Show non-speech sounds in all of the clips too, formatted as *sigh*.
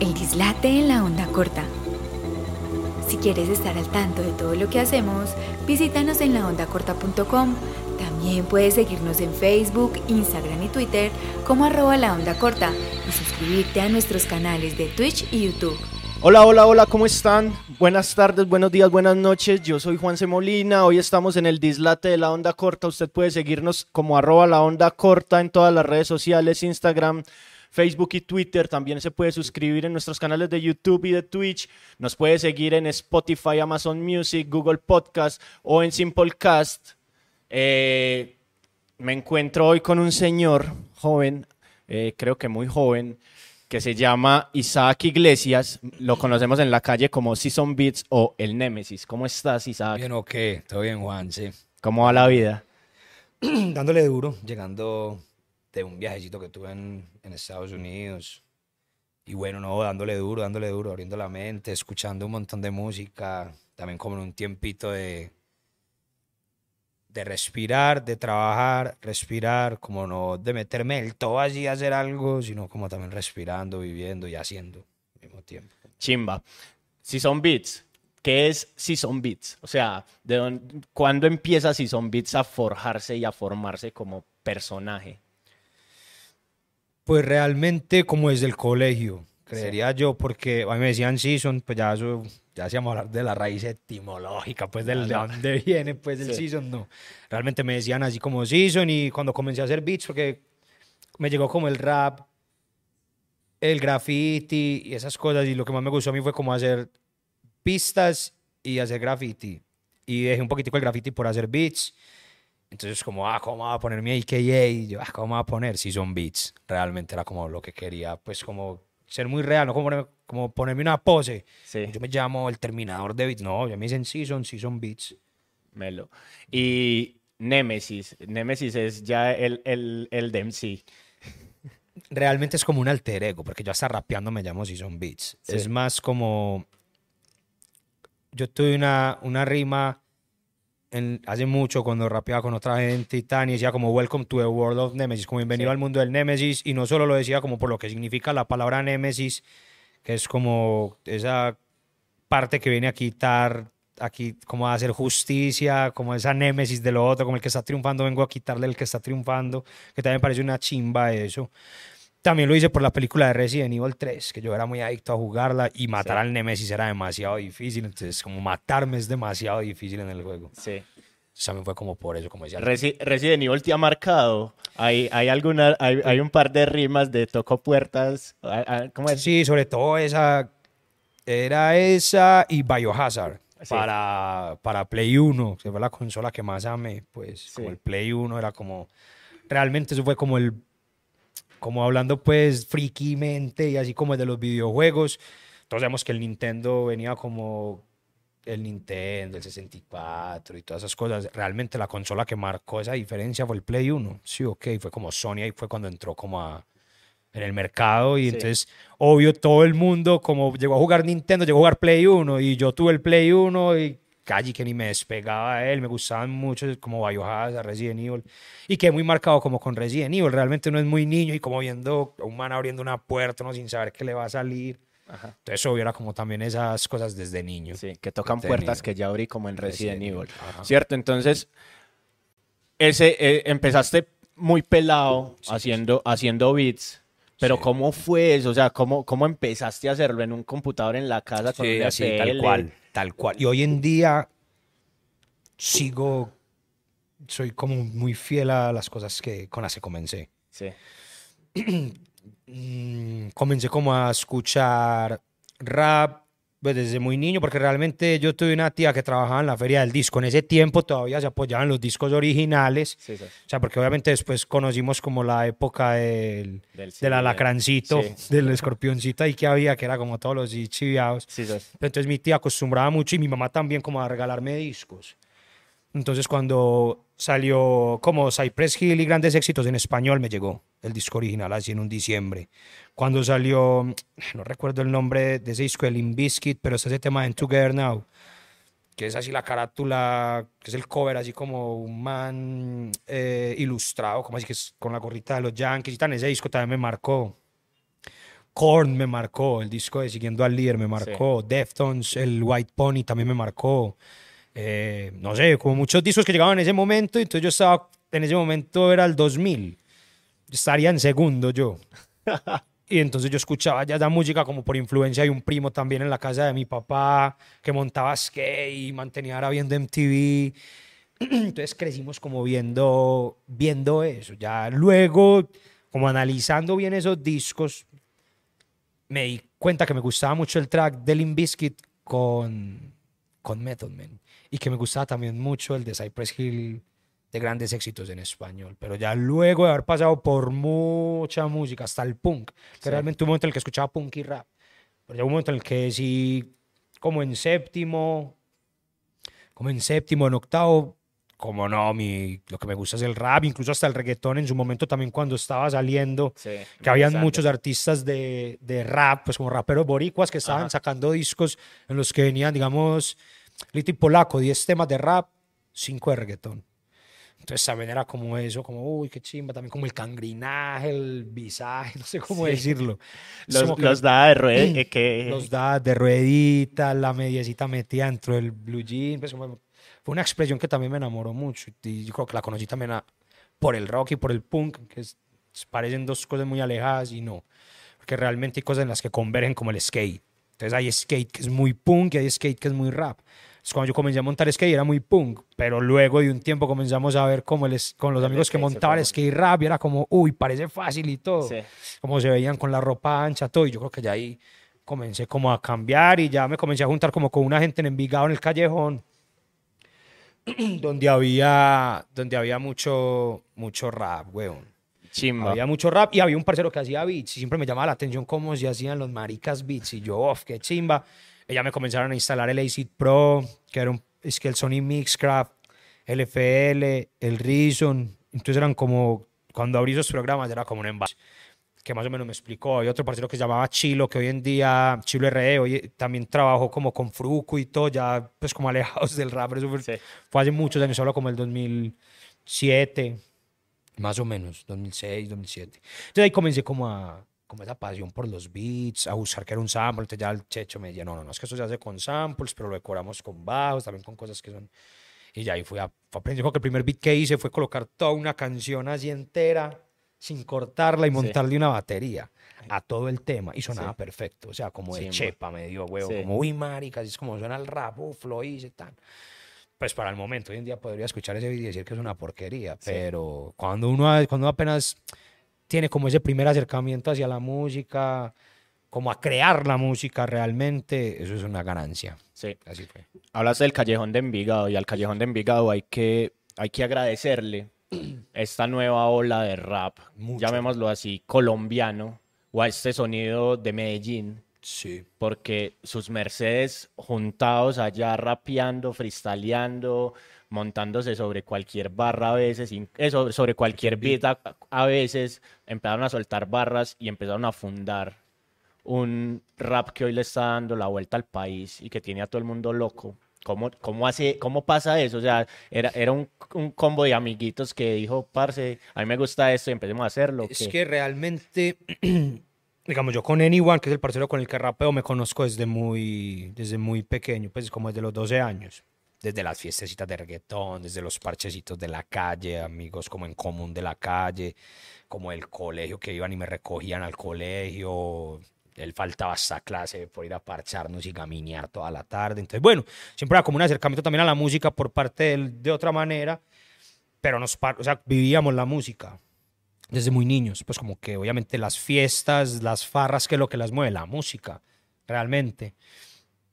El dislate en la onda corta. Si quieres estar al tanto de todo lo que hacemos, visítanos en laondacorta.com. También puedes seguirnos en Facebook, Instagram y Twitter como arroba la onda corta y suscribirte a nuestros canales de Twitch y YouTube. Hola, hola, hola, ¿cómo están? Buenas tardes, buenos días, buenas noches. Yo soy Juan C. Molina. Hoy estamos en el dislate de la onda corta. Usted puede seguirnos como arroba la onda corta en todas las redes sociales, Instagram, Facebook y Twitter. También se puede suscribir en nuestros canales de YouTube y de Twitch. Nos puede seguir en Spotify, Amazon Music, Google Podcast o en Simplecast. Eh, me encuentro hoy con un señor joven, eh, creo que muy joven, que se llama Isaac Iglesias. Lo conocemos en la calle como Season Beats o El Némesis. ¿Cómo estás, Isaac? Bien, ok, todo bien, Juan, sí. ¿Cómo va la vida? *clears throat* Dándole duro, llegando de un viajecito que tuve en, en Estados Unidos. Y bueno, no, dándole duro, dándole duro, abriendo la mente, escuchando un montón de música. También como en un tiempito de, de respirar, de trabajar, respirar, como no de meterme el todo allí a hacer algo, sino como también respirando, viviendo y haciendo al mismo tiempo. Chimba. Season Beats. ¿Qué es Season Beats? O sea, ¿de dónde, ¿cuándo empieza Season Beats a forjarse y a formarse como personaje? Pues realmente como desde el colegio, creería yo, porque a mí me decían Season, pues ya eso, ya hacíamos hablar de la raíz etimológica, pues del, de dónde viene pues el Sí. Season, no. Realmente me decían así como Season y cuando comencé a hacer beats, porque me llegó como el rap, el graffiti y esas cosas, y lo que más me gustó a mí fue como hacer pistas y hacer graffiti. Y dejé un poquitico el graffiti por hacer beats. Entonces, como, ah, ¿cómo voy a poner mi AKA? Y yo, ah, ¿cómo voy a poner si son beats? Realmente era como lo que quería, pues como ser muy real, no como, poner- como ponerme una pose. Sí. Yo me llamo el terminador de beats. No, ya me dicen season, season beats. Melo. Y Némesis. Némesis es ya el, el, el DMC. Realmente es como un alter ego, porque yo hasta rapeando me llamo season beats. Sí. Es más como. Yo tuve una, una rima en- hace mucho cuando rapeaba con otra gente y tal, y decía como Welcome to the World of Nemesis, como bienvenido Sí. al mundo del Nemesis, y no solo lo decía como por lo que significa la palabra Nemesis, que es como esa parte que viene a quitar, aquí como a hacer justicia, como esa Némesis de lo otro, como el que está triunfando, vengo a quitarle el que está triunfando, que también me parece una chimba eso. También lo hice por la película de Resident Evil 3, que yo era muy adicto a jugarla y matar Sí. al Nemesis era demasiado difícil, entonces como matarme es demasiado difícil en el juego. Sí. Entonces también fue como por eso, como decía. Resi- Resident Evil te ha marcado. Hay, hay, alguna, hay, hay un par de rimas de Toco Puertas. ¿Cómo es? Sí, sobre todo esa, era esa y Biohazard. Sí. Para, para Play 1, que fue la consola que más amé, pues Sí. como el Play 1 era como, realmente eso fue como el, como hablando pues frikimente y así como de los videojuegos, todos sabemos que el Nintendo venía como el Nintendo, el 64 y todas esas cosas, realmente la consola que marcó esa diferencia fue el Play 1, sí, ok, fue como Sony ahí fue cuando entró como a, en el mercado y Sí. entonces, obvio, todo el mundo como llegó a jugar Nintendo, llegó a jugar Play 1 y yo tuve el Play 1 y casi que ni me despegaba de él, me gustaban mucho como Biohazard, Resident Evil y quedé muy marcado como con Resident Evil, realmente uno es muy niño y como viendo a un man abriendo una puerta, uno sin saber qué le va a salir, Ajá. entonces obvio era como también esas cosas desde niño. Sí, que tocan puertas que ya abrí como en Resident, Resident Evil. ¿Cierto? Entonces, ese, eh, empezaste muy pelado Sí, sí, haciendo, haciendo beats. Pero Sí. ¿cómo fue eso? O sea, ¿cómo, ¿cómo empezaste a hacerlo en un computador en la casa con Sí, así, tal cual, tal cual. Y hoy en día sigo, soy como muy fiel a las cosas que con las que comencé. Sí. *clears throat* Mm, comencé como a escuchar rap pues, desde muy niño, porque realmente yo tuve una tía que trabajaba en la feria del disco. En ese tiempo todavía se apoyaban los discos originales. Sí, sí. O sea, porque obviamente después conocimos como la época del, Del del alacrancito, Sí. del escorpioncito ahí que había, que era como todos los chiviados. Entonces mi tía acostumbraba mucho y mi mamá también como a regalarme discos. Entonces cuando salió como Cypress Hill y grandes éxitos en español me llegó el disco original así en un diciembre. Cuando salió, no recuerdo el nombre de ese disco, el Biscuit, pero está ese tema en Together Now, que es así la carátula, que es el cover así como un man eh, ilustrado, como así que es con la gorrita de los Yankees y tal. Ese disco también me marcó Korn me marcó, el disco de Siguiendo al Líder me marcó, Deftones, el White Pony también me marcó. Eh, no sé, como muchos discos que llegaban en ese momento, entonces yo estaba, en ese momento era el 2000, estaría en segundo yo. *laughs* Y entonces yo escuchaba ya la música como por influencia de un primo también en la casa de mi papá, que montaba skate y mantenía ahora viendo MTV. *clears throat* Entonces crecimos como viendo, viendo eso. Ya luego, como analizando bien esos discos, me di cuenta que me gustaba mucho el track de Limp Bizkit con, con Method Man. Y que me gustaba también mucho el de Cypress Hill de grandes éxitos en español. Pero ya luego de haber pasado por mucha música, hasta el punk, que Sí. realmente un momento en el que escuchaba punk y rap. Pero ya un momento en el que sí, como en séptimo, como en séptimo, en octavo, como no, mi, lo que me gusta es el rap, incluso hasta el reggaetón en su momento también cuando estaba saliendo, que habían muchos artistas de, de rap, pues como raperos boricuas que estaban Ajá. sacando discos en los que venían, digamos, Lito y Polaco, 10 temas de rap, 5 de reggaetón. Entonces también era como eso, como, uy, qué chimba, también como el cangrinaje, el visaje, *laughs* no sé cómo Sí. decirlo. Los, como que los da de rueda, *clears throat* eh, que los da de ruedita, la mediecita metida dentro del blue jean, pues fue una expresión que también me enamoró mucho y yo creo que la conocí también a- por el rock y por el punk, que es- parecen dos cosas muy alejadas y no, porque realmente hay cosas en las que convergen como el skate. Entonces hay skate que es muy punk y hay skate que es muy rap. Entonces, cuando yo comencé a montar skate era muy punk, pero luego de un tiempo comenzamos a ver como el, es- con los amigos que montaban skate rap y era como, uy, parece fácil y todo Sí. como se veían con la ropa ancha, todo. Y yo creo que ya ahí comencé como a cambiar y ya me comencé a juntar como con una gente en Envigado en el callejón, *clears throat* donde había, donde había mucho, mucho rap, weón. chimba. Había mucho rap y había un parcero que hacía beats y siempre me llamaba la atención cómo se hacían los maricas beats y yo, off, qué chimba. Ella me comenzaron a instalar el ACID Pro, que era un, es que el Sony Mixcraft, el FL, el Reason. Entonces eran como, cuando abrí esos programas era como un envase que más o menos me explicó. Había otro parcero que se llamaba Chilo, que hoy en día, Chilo RD, hoy también trabajó como con Fruco y todo, ya pues como alejados *laughs* del rap. Eso fue, Sí. fue hace muchos años, hablo como el 2007, más o menos, 2006, 2007. Entonces ahí comencé como a, como esa pasión por los beats, a buscar que era un sample. Entonces ya el checho me decía, no, no, no, es que esto se hace con samples, pero lo decoramos con bajos, también con cosas que son... Y ya ahí fui a, fue aprendiendo que el primer beat que hice fue colocar toda una canción así entera, sin cortarla y montarle una batería a todo el tema. Y sonaba Sí. perfecto, o sea, como de Chimba. chepa, me dio huevo, Sí. como, uy, marica, así es como suena el rap, uf, lo hice, tan pues para el momento, hoy en día podría escuchar ese vídeo y decir que es una porquería, pero cuando uno, cuando uno apenas tiene como ese primer acercamiento hacia la música, como a crear la música realmente, eso es una ganancia. Sí. Así fue. Hablas del Callejón de Envigado y al Callejón de Envigado hay que, hay que agradecerle *clears throat* esta nueva ola de rap, Mucho. llamémoslo así, colombiano, o a este sonido de Medellín, Sí. porque sus Mercedes juntados allá rapeando, freestyleando, montándose sobre cualquier barra a veces, in- eh, sobre, cualquier beat a, veces, empezaron a soltar barras y empezaron a fundar un rap que hoy le está dando la vuelta al país y que tiene a todo el mundo loco. ¿Cómo, cómo, hace, cómo pasa eso? O sea, era, era un, un combo de amiguitos que dijo, parce, a mí me gusta esto y empecemos a hacerlo. Es ¿qué? que realmente, *clears throat* digamos, yo con Anyone, que es el parcero con el que rapeo, me conozco desde muy, desde muy pequeño, pues como desde los 12 años. Desde las fiestecitas de reggaetón, desde los parchecitos de la calle, amigos como en común de la calle, como el colegio que iban y me recogían al colegio. Él faltaba hasta clase por ir a parcharnos y gaminear toda la tarde. Entonces, bueno, siempre era como un acercamiento también a la música por parte de de otra manera, pero nos, o sea, vivíamos la música desde muy niños, pues como que obviamente las fiestas, las farras, que es lo que las mueve, la música, realmente.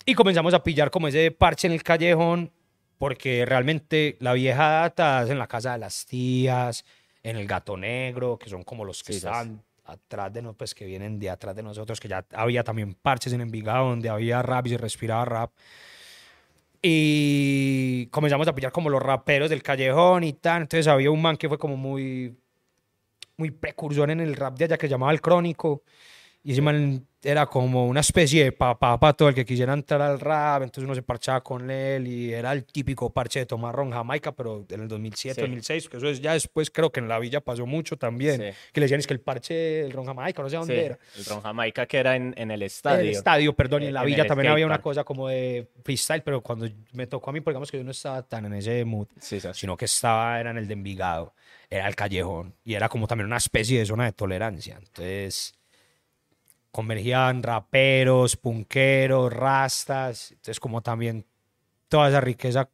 Y comenzamos a pillar como ese parche en el callejón, porque realmente la vieja data es en la casa de las tías, en el gato negro, que son como los que Sí, están atrás de nosotros, pues que vienen de atrás de nosotros, que ya había también parches en Envigado, donde había rap y se respiraba rap. Y comenzamos a pillar como los raperos del callejón y tal. Entonces había un man que fue como muy, muy precursor en el rap de allá que se llamaba El Crónico. Y ese man era como una especie de papá para todo el que quisiera entrar al rap, entonces uno se parchaba con él y era el típico parche de tomar ron Jamaica, pero en el 2007, Sí. 2006, que eso es ya después creo que en la villa pasó mucho también, Sí. que le decían es que el parche del ron Jamaica, no sé dónde Sí, era. el Ron Jamaica que era en, en el En estadio. el estadio, perdón, y en la En villa el también había una cosa como de freestyle, pero cuando me tocó a mí, digamos que yo no estaba tan en ese mood, sino que estaba era en el de Envigado, era el callejón, y era como también una especie de zona de tolerancia. Entonces, convergían raperos, punqueros, rastas, entonces como también toda esa riqueza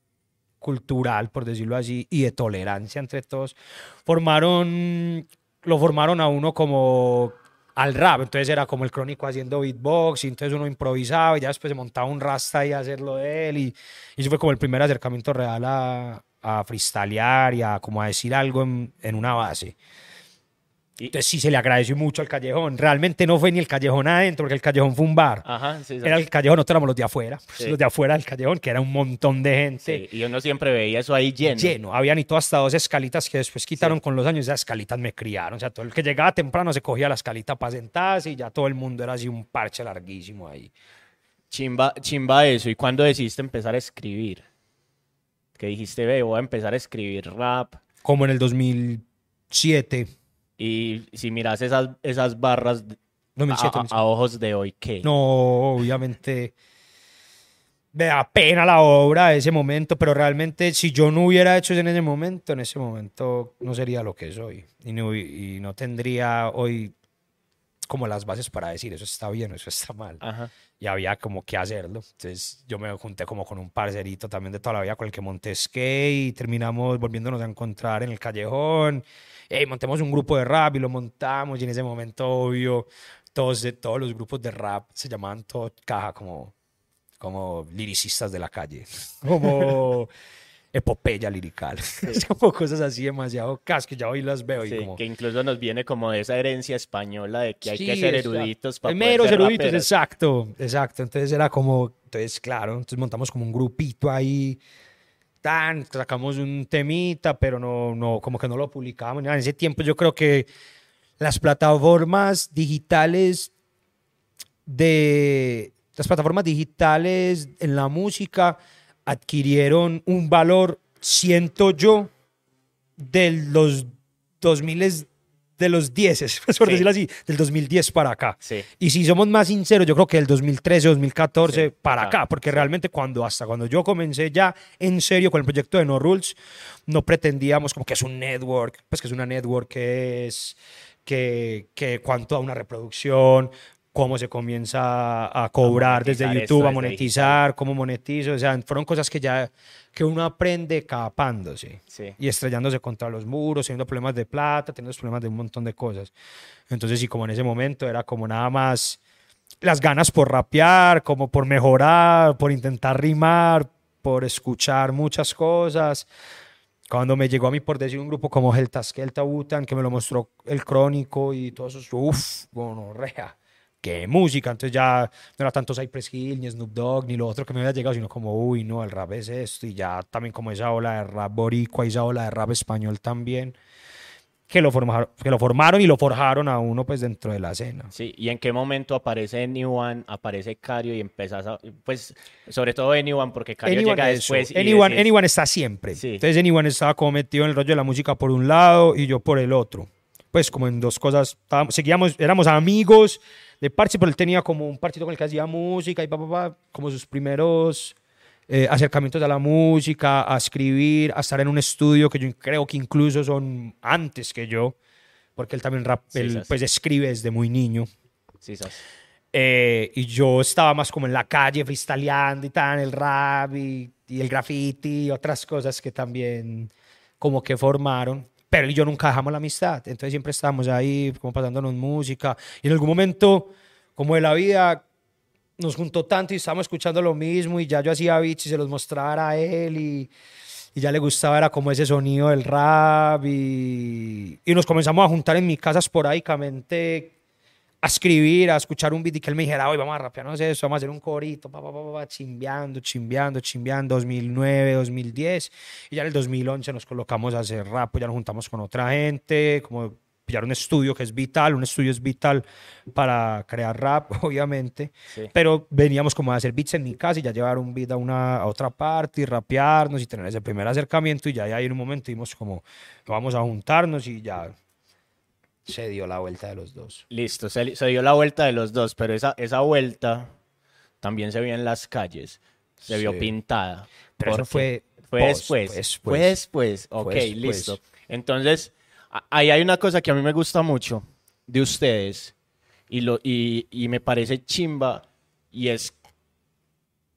cultural, por decirlo así, y de tolerancia entre todos, formaron, lo formaron a uno como al rap, entonces era como el crónico haciendo beatbox, y entonces uno improvisaba y ya después se montaba un rasta y hacerlo de él, y, y eso fue como el primer acercamiento real a, a freestylear y a como a decir algo en, en una base. Entonces sí se le agradeció mucho al callejón. Realmente no fue ni el callejón adentro, porque el callejón fue un bar. Ajá, sí, sí. Era el callejón, nosotros éramos los de afuera. pues, Sí. Los de afuera del callejón, que era un montón de gente. Y uno siempre veía eso ahí lleno. Lleno. Habían y todo hasta dos escalitas que después quitaron con los años. Esas escalitas me criaron. O sea, todo el que llegaba temprano se cogía la escalita para sentarse y ya todo el mundo era así un parche larguísimo ahí. Chimba, chimba eso. ¿Y cuándo decidiste empezar a escribir? Que dijiste, ve, voy a empezar a escribir rap. Como en el 2007. Y si miras esas, esas barras a, 2007, a- 2007. a ojos de hoy, ¿qué? No, obviamente me da pena la obra de ese momento, pero realmente si yo no hubiera hecho eso en ese momento, en ese momento no sería lo que soy y no, y no tendría hoy como las bases para decir eso está bien, eso está mal. Ajá. Y había como que hacerlo. Entonces yo me junté como con un parcerito también de toda la vida con el que monté skate y terminamos volviéndonos a encontrar en el callejón. Ey, montemos un grupo de rap y lo montamos y en ese momento, obvio, todos, de- todos los grupos de rap se llamaban todo caja como, como liricistas de la calle, *laughs* como epopeya lirical. *laughs* Es como cosas así demasiado cas que ya hoy las veo y Sí, como... que incluso nos viene como de esa herencia española de que hay que Sí, ser exacto. eruditos para Meros poder ser eruditos, raperos. exacto, exacto. Entonces era como, entonces claro, entonces montamos como un grupito ahí, sacamos un temita, pero no, no, como que no lo publicábamos. En ese tiempo yo creo que las plataformas digitales de las plataformas digitales en la música adquirieron un valor, siento yo, de los 2000 de los 10, pues, *laughs* por decirlo así, del 2010 para acá. Y si somos más sinceros, yo creo que del 2013, 2014 Sí, para acá, porque realmente cuando hasta cuando yo comencé ya en serio con el proyecto de No Rules, no pretendíamos como que es un network, pues que es una network que es que, que cuánto a una reproducción, cómo se comienza a cobrar desde monetizar YouTube, a desde monetizar, cómo monetizo, o sea, fueron cosas que ya que uno aprende capándose Sí. y estrellándose contra los muros, teniendo problemas de plata, teniendo problemas de un montón de cosas. Entonces, sí, como en ese momento era como nada más las ganas por rapear, como por mejorar, por intentar rimar, por escuchar muchas cosas. Cuando me llegó a mí por decir un grupo como el Taskelta Butan, que me lo mostró el Crónico y todo eso, uff, gonorrea, qué música. Entonces ya no era tanto Cypress Hill, ni Snoop Dogg, ni lo otro que me había llegado, sino como, uy, no, el rap es esto. Y ya también como esa ola de rap boricua, esa ola de rap español también, que lo formaron, que lo formaron y lo forjaron a uno pues dentro de la escena. Sí, ¿y en qué momento aparece Anyone, aparece Cario y empezás a... Pues, sobre todo Anyone, porque Cario Anyone, llega después y Anyone, Anyone está siempre. Sí. Entonces Anyone estaba como metido en el rollo de la música por un lado y yo por el otro. Pues como en dos cosas. estábamos- seguíamos, éramos amigos de parche, pero él tenía como un parchito con el que hacía música y pa, pa, pa, como sus primeros eh, acercamientos a la música, a escribir, a estar en un estudio que yo creo que incluso son antes que yo, porque él también rap, Sí, él, pues escribe desde muy niño. Sí, sas. Eh, y yo estaba más como en la calle freestyleando y tal, el rap y, y el graffiti y otras cosas que también como que formaron. Pero yo nunca dejamos la amistad. Entonces siempre estábamos ahí como pasándonos música. Y en algún momento, como de la vida, nos juntó tanto y estábamos escuchando lo mismo y ya yo hacía beats y se los mostraba a él y, ya le gustaba, era como ese sonido del rap y, nos comenzamos a juntar en mi casa esporádicamente a escribir, a escuchar un beat y que él me dijera, hoy vamos a rapear, no sé eso, vamos a hacer un corito, pa, pa, pa, pa, chimbeando, chimbeando, chimbeando, 2009, 2010, y ya en el 2011 nos colocamos a hacer rap, pues ya nos juntamos con otra gente, como pillar un estudio que es vital, un estudio es vital para crear rap, *laughs* obviamente, Sí. pero veníamos como a hacer beats en mi casa y ya llevar un beat a, una, a otra parte y rapearnos y tener ese primer acercamiento y ya, ya ahí en un momento dimos como, vamos a juntarnos y ya se dio la vuelta de los dos. Listo, se, se dio la vuelta de los dos, pero esa, esa vuelta también se vio en las calles. Se vio pintada. Pero eso fue Fue post, después. fue después. Fue después. Ok, Fue después. listo. Entonces, ahí hay una cosa que a mí me gusta mucho de ustedes y, lo, y, y me parece chimba y es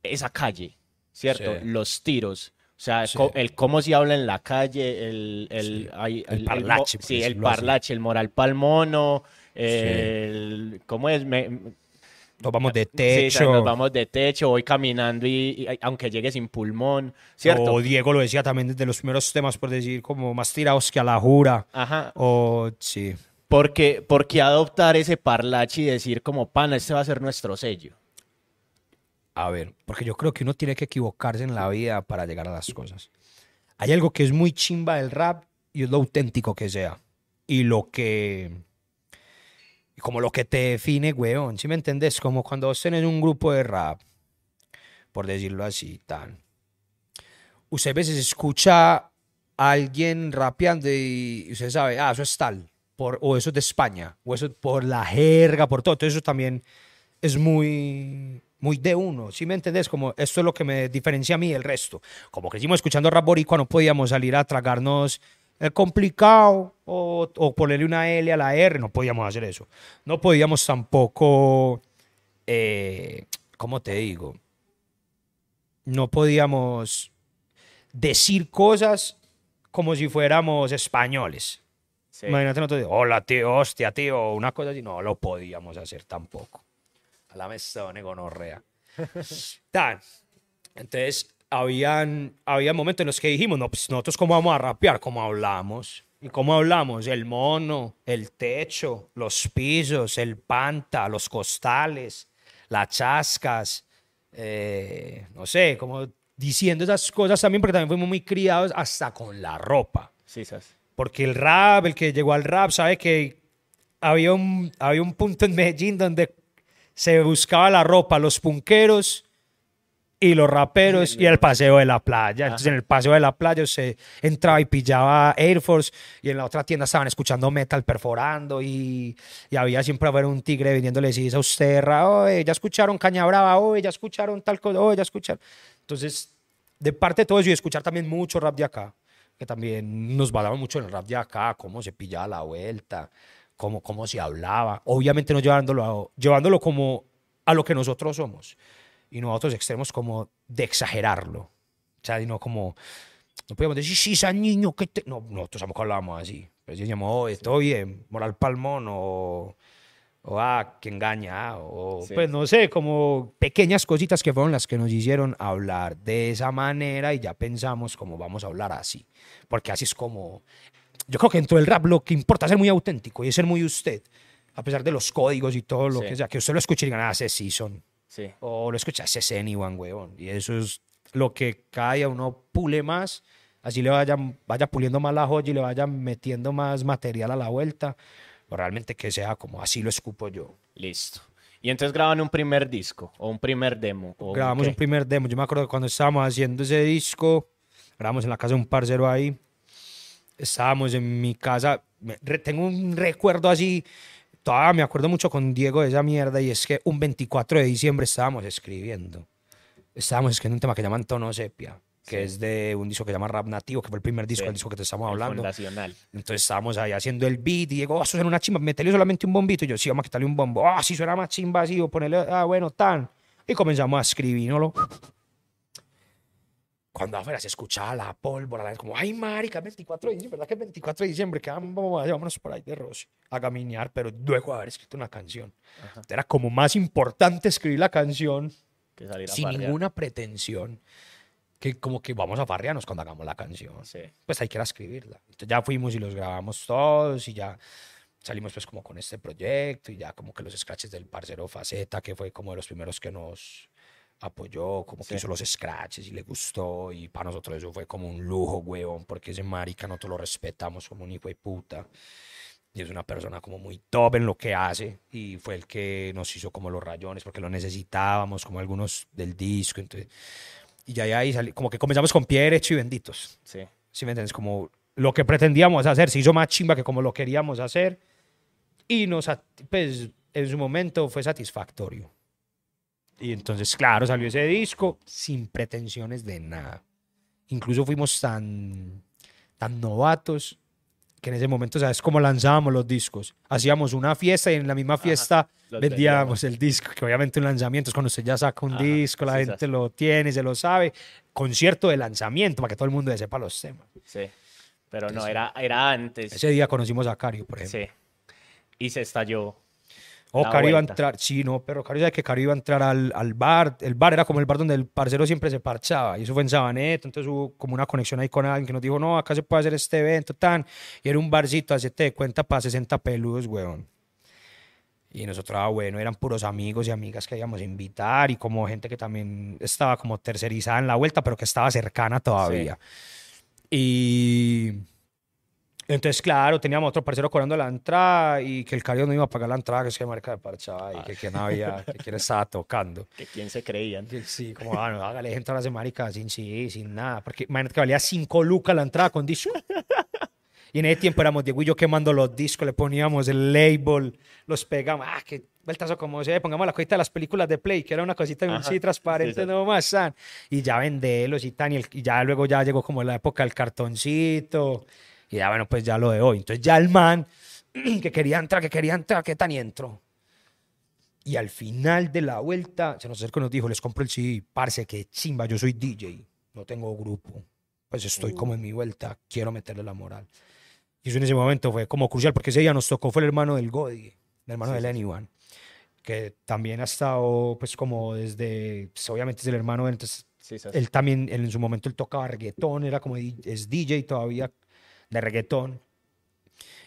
esa calle, ¿cierto? Sí. Los tiros. O sea, Sí. co- el cómo se habla en la calle, el, el, Sí. hay- El mo- parlache, sí, el decirlo así. parlache, el moral palmono, el, ¿cómo es? Me- Nos vamos de Sí, techo. nos vamos de techo, voy caminando y, y- aunque llegue sin pulmón, ¿cierto? O Diego lo decía también desde los primeros temas, por decir, como más tirados que a la jura. Ajá. O sí. Porque, porque adoptar ese parlache y decir como, pana, este va a ser nuestro sello. A ver, porque yo creo que uno tiene que equivocarse en la vida para llegar a las cosas. Hay algo que es muy chimba del rap y es lo auténtico que sea. Y lo que. Como lo que te define, weón. ¿Sí me entendés? Como cuando vos tenés un grupo de rap, por decirlo así, tan. Usted a veces escucha a alguien rapeando y usted sabe, ah, eso es tal. Por, o eso es de España. O eso es por la jerga, por todo. Entonces, eso también es muy, muy de uno, ¿sí me entendés? Como esto es lo que me diferencia a mí del resto. Como crecimos escuchando rap boricua, no podíamos salir a tragarnos el complicado o, o ponerle una L a la R, no podíamos hacer eso. No podíamos tampoco, eh, ¿cómo te digo? No podíamos decir cosas como si fuéramos españoles. Sí. Imagínate nosotros, hola tío, hostia tío, una cosa así, no lo podíamos hacer tampoco. A la mesona gonorrea. *laughs* Tan. Entonces, habían, había momentos en los que dijimos, no, pues nosotros cómo vamos a rapear, cómo hablamos. ¿Y cómo hablamos? El mono, el techo, los pisos, el panta, los costales, las chascas, eh, no sé, como diciendo esas cosas también, porque también fuimos muy criados hasta con la ropa. Sí, sas. Porque el rap, el que llegó al rap, sabe que había un, había un punto en Medellín donde se buscaba la ropa, los punqueros y los raperos y el paseo de la playa. Entonces en el paseo de la playa se entraba y pillaba Air Force y en la otra tienda estaban escuchando metal perforando y, y había siempre haber un tigre vendiéndole decís a usted, oye, ya escucharon Caña Brava, oye, ya escucharon tal cosa, oye, ya escucharon. Entonces, de parte de todo eso y escuchar también mucho rap de acá, que también nos basamos mucho en el rap de acá, cómo se pillaba la vuelta, cómo, cómo se hablaba, obviamente no llevándolo, a- llevándolo como a lo que nosotros somos y no a otros extremos como de exagerarlo. O sea, y no como, no podíamos decir, sí, ese niño que te... No, nosotros tampoco hablábamos así. Pues decíamos, oh, todo bien, moral palmón o, o ah, que engaña, ah, o Sí. pues no sé, como pequeñas cositas que fueron las que nos hicieron hablar de esa manera y ya pensamos como vamos a hablar así. Porque así es como, yo creo que dentro del rap lo que importa es ser muy auténtico y ser muy usted. A pesar de los códigos y todo lo Sí. que sea, que usted lo escuche y diga, ah, ese sí son. Sí. O lo escucha ese anyone, weón. Y eso es lo que cada día uno pule más. Así le vaya, vaya puliendo más la joya y le vaya metiendo más material a la vuelta. O realmente que sea como así lo escupo yo. Listo. Y entonces graban un primer disco o un primer demo. O Grabamos qué? un primer demo. Yo me acuerdo que cuando estábamos haciendo ese disco, grabamos en la casa de un parcero ahí. Estábamos en mi casa. tengo un recuerdo así. Todavía me acuerdo mucho con Diego de esa mierda. Y es que un 24 de diciembre estábamos escribiendo. Estábamos escribiendo un tema que llaman Tono Sepia, que Sí. es de un disco que se llama Rap Nativo, que fue el primer disco, Sí. el disco que te estamos hablando. fundacional. Entonces estábamos ahí haciendo el beat y Diego, oh, eso suena una chimba, metele solamente un bombito. Y yo, sí, vamos a quitarle un bombo. Ah, sí, suena más chimba así, o ponerle, ah, bueno, tan. Y comenzamos a escribir, ¿no? Cuando afuera se escuchaba la pólvora, la gente como, ay, marica, 24 de diciembre, ¿verdad que es 24 de diciembre? Que vamos, vámonos por ahí de Rossi a caminar, pero luego haber escrito una canción. Era como más importante escribir la canción Que salir a sin farrear. ninguna pretensión que como que vamos a farrearnos cuando hagamos la canción Sí. pues hay que escribirla. Entonces ya fuimos y los grabamos todos y ya salimos pues como con este proyecto y ya como que los scratches del parcero Faceta, que fue como de los primeros que nos apoyó, como que Sí. hizo los scratches y le gustó y para nosotros eso fue como un lujo, huevón, porque ese marica nosotros lo respetamos como un hijo de puta. Y es una persona como muy top en lo que hace. Y fue el que nos hizo como los rayones, porque lo necesitábamos, como algunos del disco. Entonces, y ya ahí salí, como que comenzamos con pie derecho y benditos. Sí. ¿Sí me entiendes? Como lo que pretendíamos hacer se hizo más chimba que como lo queríamos hacer. Y nos, pues, en su momento fue satisfactorio. Y entonces, claro, salió ese disco sin pretensiones de nada. Incluso fuimos tan, tan novatos que en ese momento, ¿sabes cómo lanzábamos los discos? Hacíamos una fiesta y en la misma fiesta los vendíamos el disco, que obviamente un lanzamiento es cuando usted ya saca un Ajá, disco, la sí, gente sí. lo tiene, se lo sabe. Concierto de lanzamiento para que todo el mundo sepa los temas. Sí. Pero no, era, era antes. Ese día conocimos a Cario, por ejemplo. Sí. Y se estalló. O La Cario iba a entrar, sí, no, pero Cario sabe que Cario iba a entrar al, al bar. El bar era como el bar donde el parcero siempre se parchaba. Y eso fue en Sabaneta. Entonces hubo como una conexión ahí con alguien que nos dijo, no, acá se puede hacer este evento, tan. Y era un barcito, hacete de cuenta para 60 peludos, weón. Y nosotros, ah, bueno, eran puros amigos y amigas que íbamos a invitar y como gente que también estaba como tercerizada en la vuelta, pero que estaba cercana todavía. Y entonces, claro, teníamos otro parcero cobrando la entrada y que el Cario no iba a pagar la entrada, que es que marca de parchada y que quién había, que quién estaba tocando. *laughs* Que quién se creían. Sí, como, ah, no, hágale gente a las de marica sin sí, sin nada. Porque imagínate que valía 5 lucas la entrada con disco. *laughs* Y en ese tiempo éramos Diego y yo quemando los discos, le poníamos el label, los pegamos. Ah, qué vueltazo como se pongamos la cosita de las películas de Play, que era una cosita Ajá, así transparente sí, nomás. tan. Y ya vendelos y tan. Y, el- y ya luego ya llegó como la época del cartoncito. Y ya, bueno, pues ya lo de hoy. Entonces ya el man *clears throat* que quería entrar, que quería entrar, que tan y entró. Y al final de la vuelta se nos acercó y nos dijo, les compro el CD, parce, que chimba, yo soy DJ, no tengo grupo. Pues estoy como en mi vuelta, quiero meterle la moral. Y eso en ese momento fue como crucial, porque ese día nos tocó, fue el hermano del Godi, el hermano Sí, del sí, Anyone, que también ha estado, pues como desde, pues, obviamente es el hermano, entonces Sí, él también, él en su momento él tocaba reggaetón, era como, es DJ todavía de reggaetón.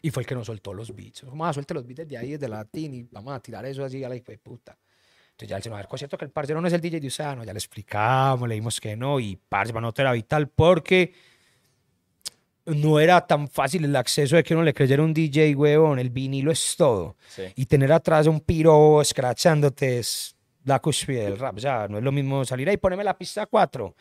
Y fue el que nos soltó los beats. Como, ah, suelte los beats desde ahí, desde latín, y vamos a tirar eso así a la hijo de puta. Entonces ya él se nos acercó, cierto que el parcero no es el DJ de Usano, ya le explicamos, le dimos que no, y parce, para nosotros era vital porque no era tan fácil el acceso de que uno le creyera un DJ, huevón, el vinilo es todo. Sí. Y tener atrás un piro escrachándote es la cúspide del rap. O sea, no es lo mismo salir ahí, poneme la pista 4,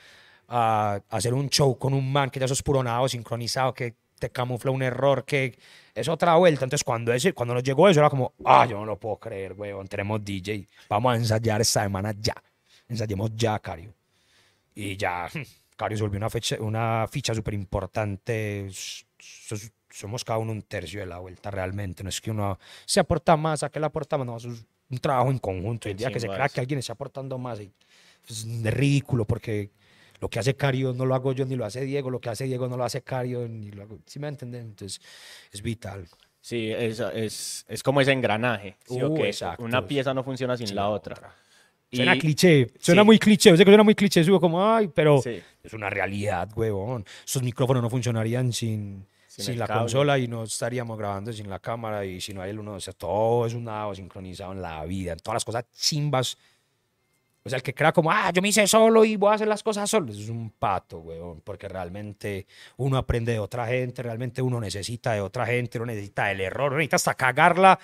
a hacer un show con un man que ya sos puro nado, sincronizado, que te camufla un error, que es otra vuelta. Entonces, cuando, ese, cuando nos llegó eso, era como, ah, yo no lo puedo creer, weón, tenemos DJ, vamos a ensayar esta semana ya. Ensayemos ya, Cario. Y ya, *laughs* Cario se volvió una, fecha, una ficha súper importante. Somos cada uno un tercio de la vuelta realmente. No es que uno se aporta más, a que le aporta más. No, eso es un trabajo en conjunto. Y el día que se crea que alguien está aportando más, pues, es ridículo porque lo que hace Cario no lo hago yo ni lo hace Diego. Lo que hace Diego no lo hace Cario ni lo hago. ¿Sí me entienden? Entonces es vital. Sí, es, es, es como ese engranaje. ¿sí Uh. Una pieza no funciona sin la otra. Suena Y- cliché, suena sí. muy cliché, yo sé que suena muy cliché, subo como, ay, pero Sí. es una realidad, huevón. Esos micrófonos no funcionarían sin, Sin sin, la cable. consola y no estaríamos grabando sin la cámara y si no hay el uno, o sea, todo es un nado sincronizado en la vida, en todas las cosas chimbas. O sea, el que crea como, ah, yo me hice solo y voy a hacer las cosas solo, es un pato, huevón, porque realmente uno aprende de otra gente, realmente uno necesita de otra gente, uno necesita del error, uno necesita hasta cagarla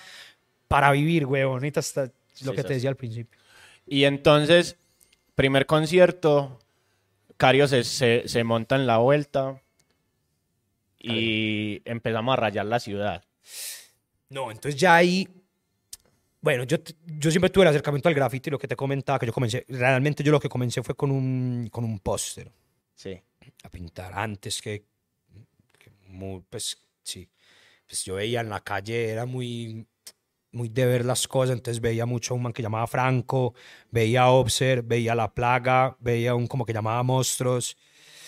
para vivir, huevón, necesita hasta lo Sí, que te sí. decía al principio. Y entonces, primer concierto, Cario se, se, se monta en la vuelta y empezamos a rayar la ciudad. No, entonces ya ahí, bueno, yo, yo siempre tuve el acercamiento al graffiti, lo que te comentaba, que yo comencé, realmente yo lo que comencé fue con un, con un póster Sí. a pintar antes que, que muy, pues sí, pues yo veía en la calle, era muy, muy de ver las cosas, entonces veía mucho a un man que llamaba Franco, veía Obser, veía La Plaga, veía un como que llamaba Monstruos,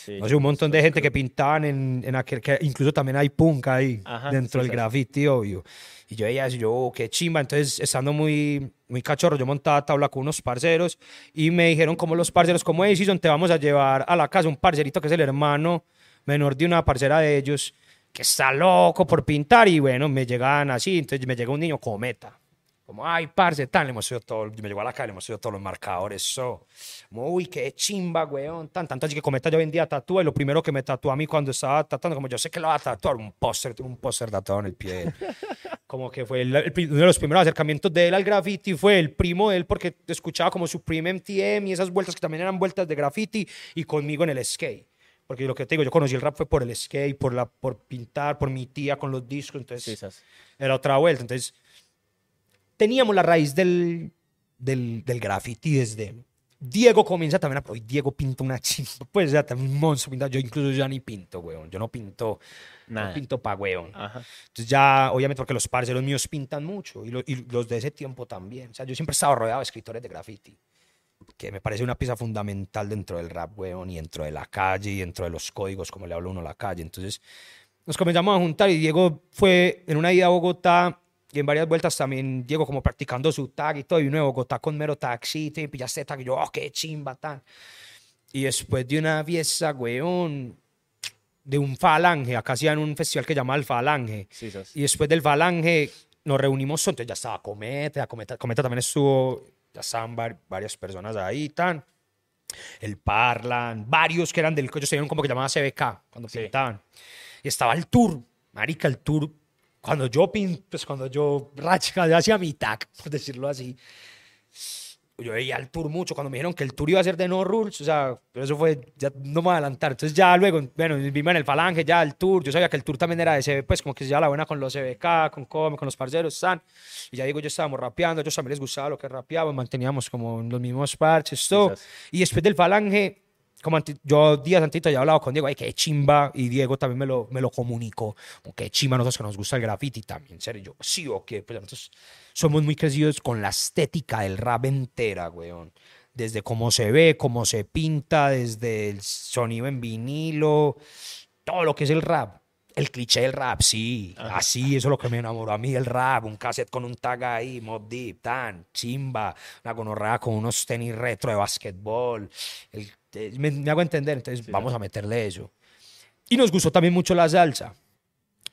sí. no sé, un montón de gente que pintaban en, en aquel, que incluso también hay punk ahí, Ajá, dentro sí, del graffiti, obvio. Y yo veía yo, oh, qué chimba. Entonces, estando muy, muy cachorro, yo montaba tabla con unos parceros y me dijeron como los parceros, como Edison, te vamos a llevar a la casa un parcerito que es el hermano menor de una parcera de ellos, que está loco por pintar. Y bueno, me llegaban así, entonces me llega un niño cometa. Como, ay, parce, tan, le mostré todo, me llegó a la calle, le mostré todos los marcadores, so. Como, uy, qué chimba, weón, tan, tanto así que Cometa yo vendía tatúa y lo primero que me tatuó a mí cuando estaba tatuando, como yo sé que lo va a tatuar, un póster, un póster tatuado en el pie. *laughs* como que fue el- el uno de los primeros acercamientos de él al graffiti, fue el primo de él porque escuchaba como su primo MTM y esas vueltas que también eran vueltas de graffiti y conmigo en el skate. Porque lo que te digo, yo conocí el rap fue por el skate, por, la, por pintar, por mi tía con los discos, entonces Sí, era otra vuelta. Entonces, teníamos la raíz del, del, del graffiti desde... Diego comienza también a... pero Diego pinta una chimba, *laughs* pues ya también un monstruo. Yo incluso ya ni pinto, weón. Yo no pinto... Nada. No pinto pa' weón. Ajá. Entonces ya, obviamente, porque los parceros míos pintan mucho y, lo- y los de ese tiempo también. O sea, yo siempre he estado rodeado de escritores de graffiti, que me parece una pieza fundamental dentro del rap, weón, y dentro de la calle y dentro de los códigos, como le habla uno a la calle. Entonces nos comenzamos a juntar y Diego fue en una ida a Bogotá y en varias vueltas también Diego como practicando su tag y todo, y de Bogotá con mero taxi, y pillaste tag, y yo, oh, qué chimba, tan. Y después de una fiesta, weón, de un falange, acá hacían un festival que se llama el falange, Sí, sas. y después del Falange nos reunimos, entonces ya estaba Cometa, Cometa, Cometa también estuvo, ya estaban var- varias personas ahí, tan. El Parlan, varios que eran del ellos tenían como que llamaba CBK cuando Sí. pintaban. Y estaba el tour, marica, el tour. Cuando yo pues cuando yo racha, yo hacía mi tag, por decirlo así. Yo veía el tour mucho cuando me dijeron que el tour iba a ser de no rules, o sea, pero eso fue, ya no me voy a adelantar. Entonces ya luego, bueno, vimos en el Falange ya el tour, yo sabía que el tour también era de CB, pues como que se llevaba la buena con los CBK, con Come, con los parceros, San. Y ya digo, yo estábamos rapeando, a ellos también les gustaba lo que rapeaban, manteníamos como los mismos parches, todo. Quizás. Y después del Falange, como yo días antito ya hablaba con Diego, ay, qué chimba, y Diego también me lo, me lo comunicó, qué chimba nosotros que nos gusta el graffiti también, en serio, yo, sí o qué, pues nosotros somos muy crecidos con la estética del rap entera, weón. Desde cómo se ve, cómo se pinta, desde el sonido en vinilo, todo lo que es el rap. El cliché del rap, sí, así, eso es lo que me enamoró a mí del rap, un cassette con un tag ahí, Mob Deep, tan, chimba, una gonorrea con unos tenis retro de basquetbol, el- el- me, me hago entender, entonces vamos a meterle eso. Y nos gustó también mucho la salsa.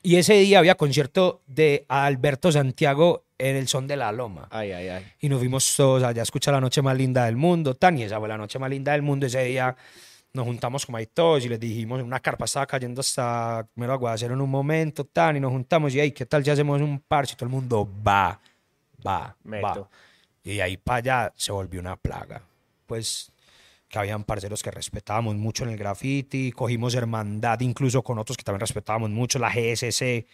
Y ese día había concierto de Alberto Santiago en el Son de la Loma. Ay, ay, ay. Y nos fuimos todos allá a escuchar la noche más linda del mundo. Tan, y esa fue la noche más linda del mundo. Ese día nos juntamos como ahí todos y les dijimos, una carpa estaba cayendo hasta mero aguacero en un momento, tan, y nos juntamos y, hey, ¿qué tal si hacemos un parche? Y todo el mundo va, va, va. Meto. Y de ahí para allá se volvió una plaga. Pues que habían parceros que respetábamos mucho en el graffiti, cogimos hermandad incluso con otros que también respetábamos mucho, la GSC,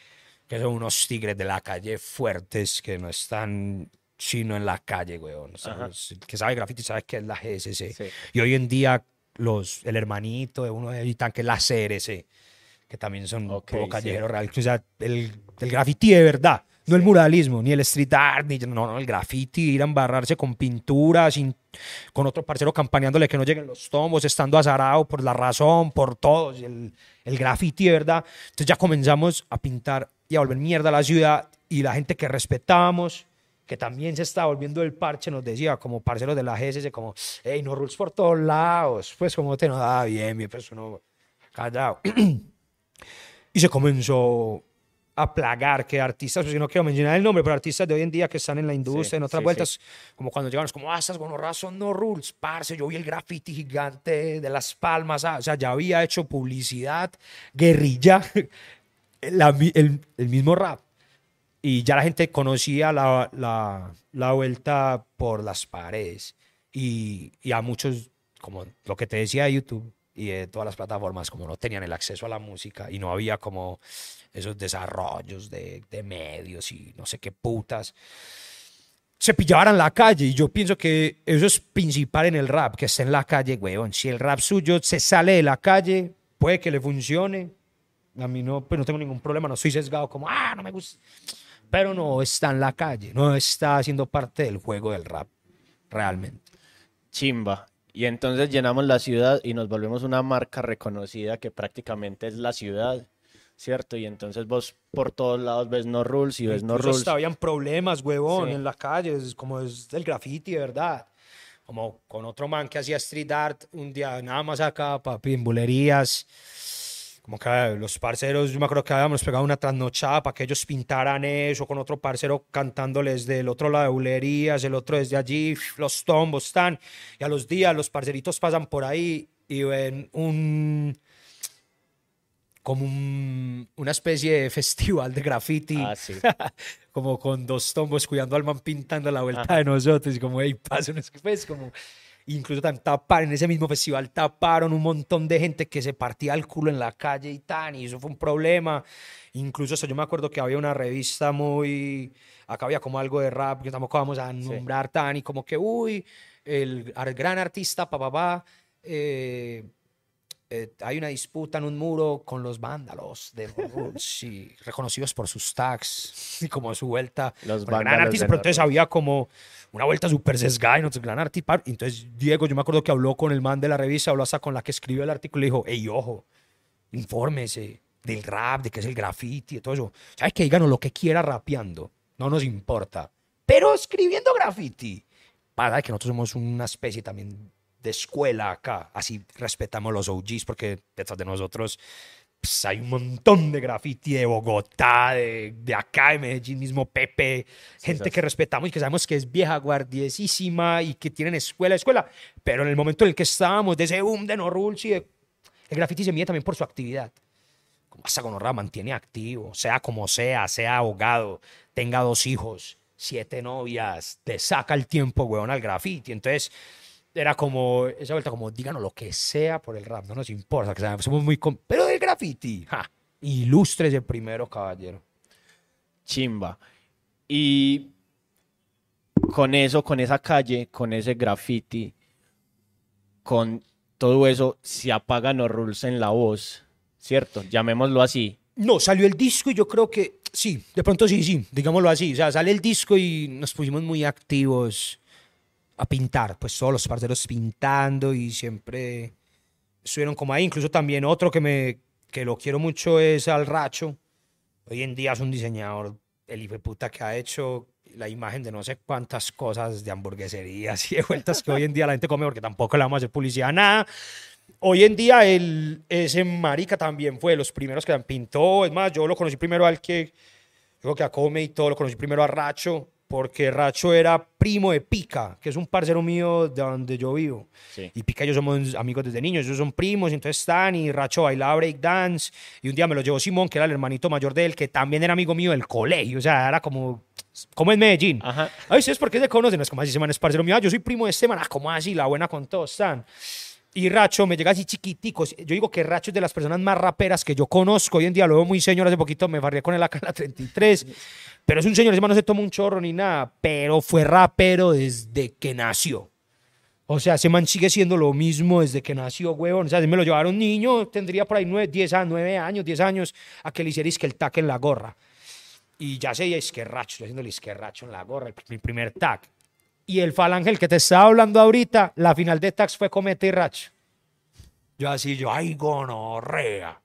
que son unos tigres de la calle fuertes que no están chino en la calle, weón. El que sabe graffiti sabe que es la GSC. Sí. Y hoy en día los, el hermanito de uno de ellos, que es la CRC, que también son Ok, puro sí. callejero real. O sea, el, el graffiti de verdad. No el muralismo, ni el street art, ni no, no, el graffiti, ir a embarrarse con pintura, sin, con otro parcero campaneándole que no lleguen los tombos, estando azarado por la razón, por todos, el, el graffiti verdad. Entonces ya comenzamos a pintar y a volver mierda a la ciudad y la gente que respetábamos, que también se estaba volviendo el parche, nos decía como parceros de la GSS, como, hey, no rules por todos lados, pues como te no da bien, bien, pues uno callado. *clears throat* y se comenzó a plagar que artistas, pues yo no quiero mencionar el nombre, pero artistas de hoy en día que están en la industria, Sí, en otras sí, vueltas, como cuando llegan, es como, ah, estas gonorras son no rules, parce, yo vi el graffiti gigante de Las Palmas, ah, o sea, ya había hecho publicidad, guerrilla, *laughs* la mi- el, el mismo rap. Y ya la gente conocía la, la, la vuelta por las paredes. Y, y a muchos, como lo que te decía de YouTube y de todas las plataformas, como no tenían el acceso a la música y no había como esos desarrollos de, de medios y no sé qué putas, se pillaban en la calle. Y yo pienso que eso es principal en el rap, que esté en la calle, weón. Si el rap suyo se sale de la calle, puede que le funcione. A mí no, pues no tengo ningún problema, no soy sesgado como, ah, no me gusta. Pero no está en la calle, no está haciendo parte del juego del rap, realmente. Chimba. Y entonces llenamos la ciudad y nos volvemos una marca reconocida que prácticamente es la ciudad, ¿cierto? Y entonces vos por todos lados ves no rules y ves no rules. hasta habían problemas, huevón, Sí. en las calles, como es del graffiti, verdad. Como con otro man que hacía street art un día, nada más acá, papi, en bulerías. Como que eh, los parceros, yo me acuerdo que habíamos pegado una trasnochada para que ellos pintaran eso, con otro parcero cantándoles del otro lado de bulerías, el otro desde allí, los tombos están. Y a los días los parceritos pasan por ahí y ven un, como un- una especie de *laughs* festival de graffiti. Ah, sí. *laughs* como con dos tombos cuidando al man pintando la vuelta Ajá. de nosotros. Y como, hey, pasen, es que pues como... Incluso tan tapar en ese mismo festival taparon un montón de gente que se partía el culo en la calle y tan, y eso fue un problema. Incluso hasta yo me acuerdo que había una revista muy. Acá había como algo de rap que tampoco vamos a nombrar tan, y como que, uy, el, ar- gran artista, papá, pa, eh, eh, hay una disputa en un muro con los vándalos de No y *laughs* reconocidos por sus tags y como su vuelta. Los gran vándalos artista, de pero No entonces había como una vuelta súper sesgada y nosotros, gran artista. y Entonces Diego, yo me acuerdo que habló con el man de la revista, habló hasta con la que escribió el artículo y dijo, hey, ojo, infórmese del rap, de qué es el graffiti, de todo eso. ¿Sabes que Díganos lo que quiera rapeando, no nos importa. Pero escribiendo graffiti, para que nosotros somos una especie también de escuela acá, así respetamos los OGs porque detrás de nosotros pues, hay un montón de graffiti de Bogotá, de, de acá, de Medellín mismo, Pepe, gente esas- que respetamos y que sabemos que es vieja, guardiesísima y que tienen escuela, escuela, pero en el momento en el que estábamos, de ese boom de no rules y de- el graffiti se mide también por su actividad. Como hasta Gonorra mantiene activo, sea como sea, sea abogado, tenga dos hijos, siete novias, te saca el tiempo, weón, al graffiti. Entonces, era como, esa vuelta como, díganos lo que sea por el rap, no nos importa, que somos muy... com- Pero del graffiti, ja, ilústrese primero, caballero. Chimba. Y con eso, con esa calle, con ese graffiti, con todo eso, se apagan los rules en la voz, ¿cierto? Llamémoslo así. No, salió el disco y yo creo que sí, de pronto sí, sí, digámoslo así. O sea, sale el disco y nos pusimos muy activos a pintar, pues todos los parceros pintando y siempre estuvieron como ahí. Incluso también otro que me que lo quiero mucho es al Racho. Hoy en día es un diseñador, el hijo que ha hecho la imagen de no sé cuántas cosas de hamburgueserías *laughs* y de vueltas que hoy en día la gente come porque tampoco le vamos a hacer publicidad nada. Hoy en día el, ese marica también fue los primeros que pintó. Es más, yo lo conocí primero al que, yo creo que a Come y todo, lo conocí primero a Racho, porque Racho era primo de Pica, que es un parcero mío de donde yo vivo. Sí. Y Pica y yo somos amigos desde niños, ellos son primos, y entonces están, y Racho bailaba breakdance, y un día me lo llevó Simón, que era el hermanito mayor de él, que también era amigo mío del colegio, o sea, era como, como en Medellín. Ajá. Ay, ¿sabes por qué se conocen? Es como así, se man es parcero mío. Ah, yo soy primo de este man. Ah, ¿cómo así? La buena con todos están. Y Racho me llega así chiquitico. Yo digo que Racho es de las personas más raperas que yo conozco. Hoy en día lo veo muy señor. Hace poquito me barrié con él acá en la 33. Pero es un señor, ese man no se toma un chorro ni nada. Pero fue rapero desde que nació. O sea, ese man sigue siendo lo mismo desde que nació, huevón. O sea, si me lo llevaron niño, tendría por ahí 9, 10 años, 9 años, 10 años, a que le hiciera que el taque en la gorra. Y ya sé, isquerracho, estoy haciendo el en la gorra, el, mi primer tag. Y el falángel que te estaba hablando ahorita, la final de tags fue Cometa y Racho. Yo así, yo, ay, gonorrea.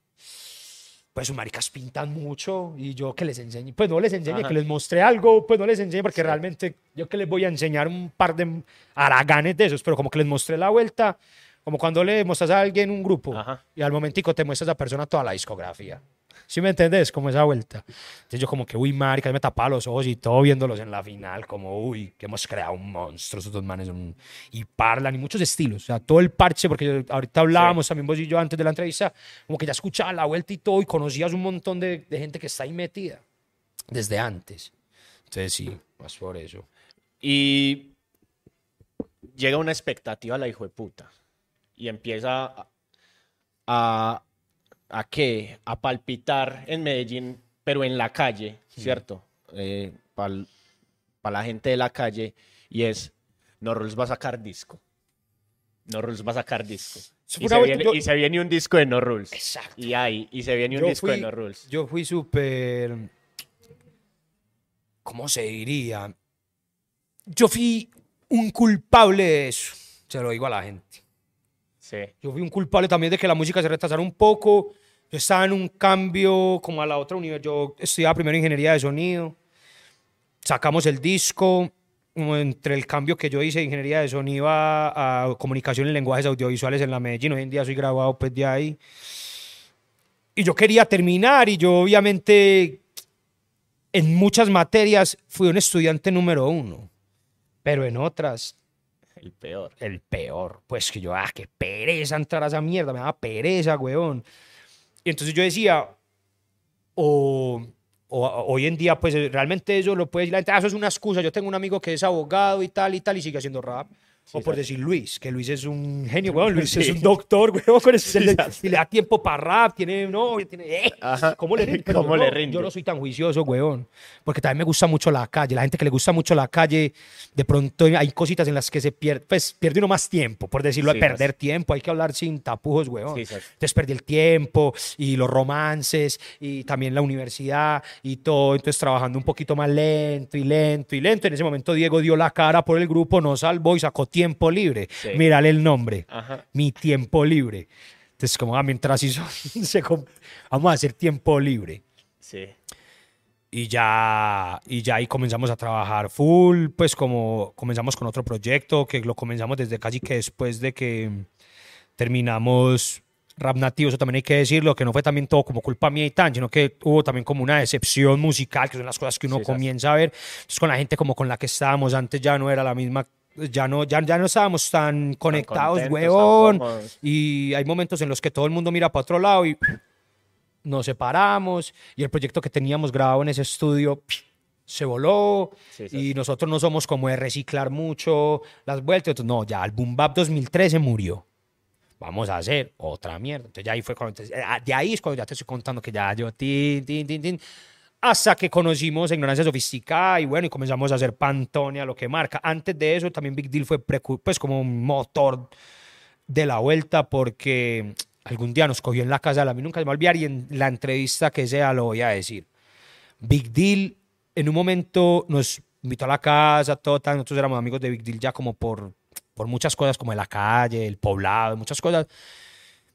Pues sus maricas pintan mucho y yo que les enseñe, pues no les enseñe, Ajá. que les mostré algo, pues no les enseñe porque realmente yo que les voy a enseñar un par de haraganes de esos, pero como que les mostré la vuelta, como cuando le mostras a alguien un grupo Ajá. y al momentico te muestra a esa persona toda la discografía. ¿Sí me entendés? Como esa vuelta. Entonces yo como que, uy, marica, me tapaba los ojos y todo viéndolos en la final, como, uy, que hemos creado un monstruo, esos dos manes un- y parlan y muchos estilos, o sea, todo el parche, porque ahorita hablábamos también vos y yo antes de la entrevista, como que ya escuchaba la vuelta y todo y conocías un montón de, de gente que está ahí metida desde antes. Entonces sí, más por eso. Y llega una expectativa a la hijo de puta. Y empieza a, a, ¿a qué? A palpitar en Medellín, pero en la calle, ¿cierto? Para la gente de la calle. Y es, Norruls va a sacar disco. Norruls va a sacar disco. Y se, viene, yo- y se viene un disco de No Rules. Exacto. Y ahí, y se viene un Yo disco de fui- No Rules. Yo fui súper. ¿Cómo se diría? Yo fui un culpable de eso. Se lo digo a la gente. Sí. Yo fui un culpable también de que la música se retrasara un poco. Yo estaba en un cambio como a la otra universidad. Yo estudiaba primero ingeniería de sonido. Sacamos el disco. como entre el cambio que yo hice de ingeniería de sonido a, a comunicación y lenguajes audiovisuales en la Medellín. Hoy en día soy graduado pues de ahí. Y yo quería terminar y yo obviamente en muchas materias fui un estudiante número uno. Pero en otras El peor. el peor. Pues que yo, ah, qué pereza entrar a esa mierda, me daba pereza, weón. Y entonces yo decía, o, hoy en día, pues realmente eso lo puede decir la gente, "Ah, eso es una excusa. Yo tengo un amigo que es abogado y tal y tal y sigue haciendo rap. O por decir Luis, que Luis es un genio, weón. Luis *laughs* es un doctor, weón. con le- y le da tiempo para rap, tiene, no, tiene, eh. ¿Cómo le rinde? Pero ¿Cómo yo le no- rinde? Yo no soy tan juicioso, weón. Porque también me gusta mucho la calle. La gente que le gusta mucho la calle, de pronto hay cositas en las que se pierde, pues pierde uno más tiempo, por decirlo, Sí, de perder tiempo. Hay que hablar sin tapujos, weón. Sí, sí. Entonces perdí el tiempo y los romances y también la universidad y todo. Entonces trabajando un poquito más lento y lento y lento. En ese momento Diego dio la cara por el grupo, nos salvó y sacó tiempo libre. Sí. Mírale el nombre. Ajá. Mi tiempo libre. Entonces, como, ah, mientras hizo, *laughs* se vamos a hacer tiempo libre. Sí. Y ya, y ya ahí comenzamos a trabajar full, pues como comenzamos con otro proyecto que lo comenzamos desde casi que después de que terminamos Rap Nativo, eso también hay que decirlo, que no fue también todo como culpa mía y tan, sino que hubo también como una decepción musical, que son las cosas que uno Sí, comienza a ver. Entonces con la gente como con la que estábamos antes ya no era la misma, ya no, ya, ya no estábamos tan conectados, tan huevón. Y hay momentos en los que todo el mundo mira para otro lado y nos separamos y el proyecto que teníamos grabado en ese estudio se voló Sí, sí. y nosotros no somos como de reciclar mucho las vueltas. Entonces, no, ya el Boom Bap 2013 murió. Vamos a hacer otra mierda. Entonces ya ahí fue cuando, entonces, ah, de ahí es cuando ya te estoy contando que ya yo, tin, tin, tin, tin, hasta que conocimos Ignorancia Sofisticada y bueno, y comenzamos a hacer Pantone a lo que marca. Antes de eso también Big Deal fue pues como un motor de la vuelta porque algún día nos cogió en la casa de la mí nunca se me va a olvidar y en la entrevista que sea lo voy a decir. Big Deal en un momento nos invitó a la casa, todo tal, nosotros éramos amigos de Big Deal ya como por, por muchas cosas como en la calle, el poblado, muchas cosas.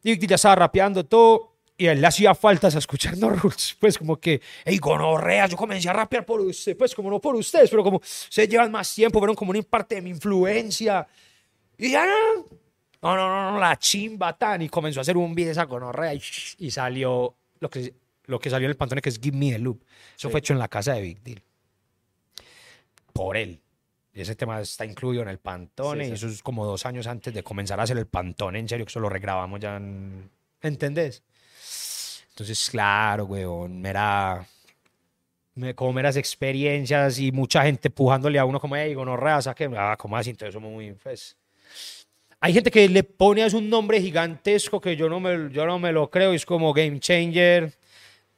Y Big Deal ya estaba rapeando todo y a él le hacía faltas a escuchar No Rules, pues como que, hey, gonorrea, yo comencé a rapear por usted, pues como no por ustedes, pero como se llevan más tiempo, fueron como una parte de mi influencia. Y ya no, no, no, no, no, la chimba tan. Y comenzó a hacer un video esa gonorrea y, y salió lo que, lo que salió en el pantone que es Give Me the Loop. Eso fue hecho en la casa de Big Deal. Por él. Y ese tema está incluido en el pantone. Sí, y sí. eso es como dos años antes de comenzar a hacer el pantone. En serio, que eso lo regrabamos ya. En... ¿Entendés? Entonces, claro, weón, era me, como meras experiencias y mucha gente pujándole a uno como, hey, gonorrea, saque, ah, ¿cómo así? Entonces somos muy, pues... Hay gente que le pone a un nombre gigantesco que yo no me, yo no me lo creo, es como Game Changer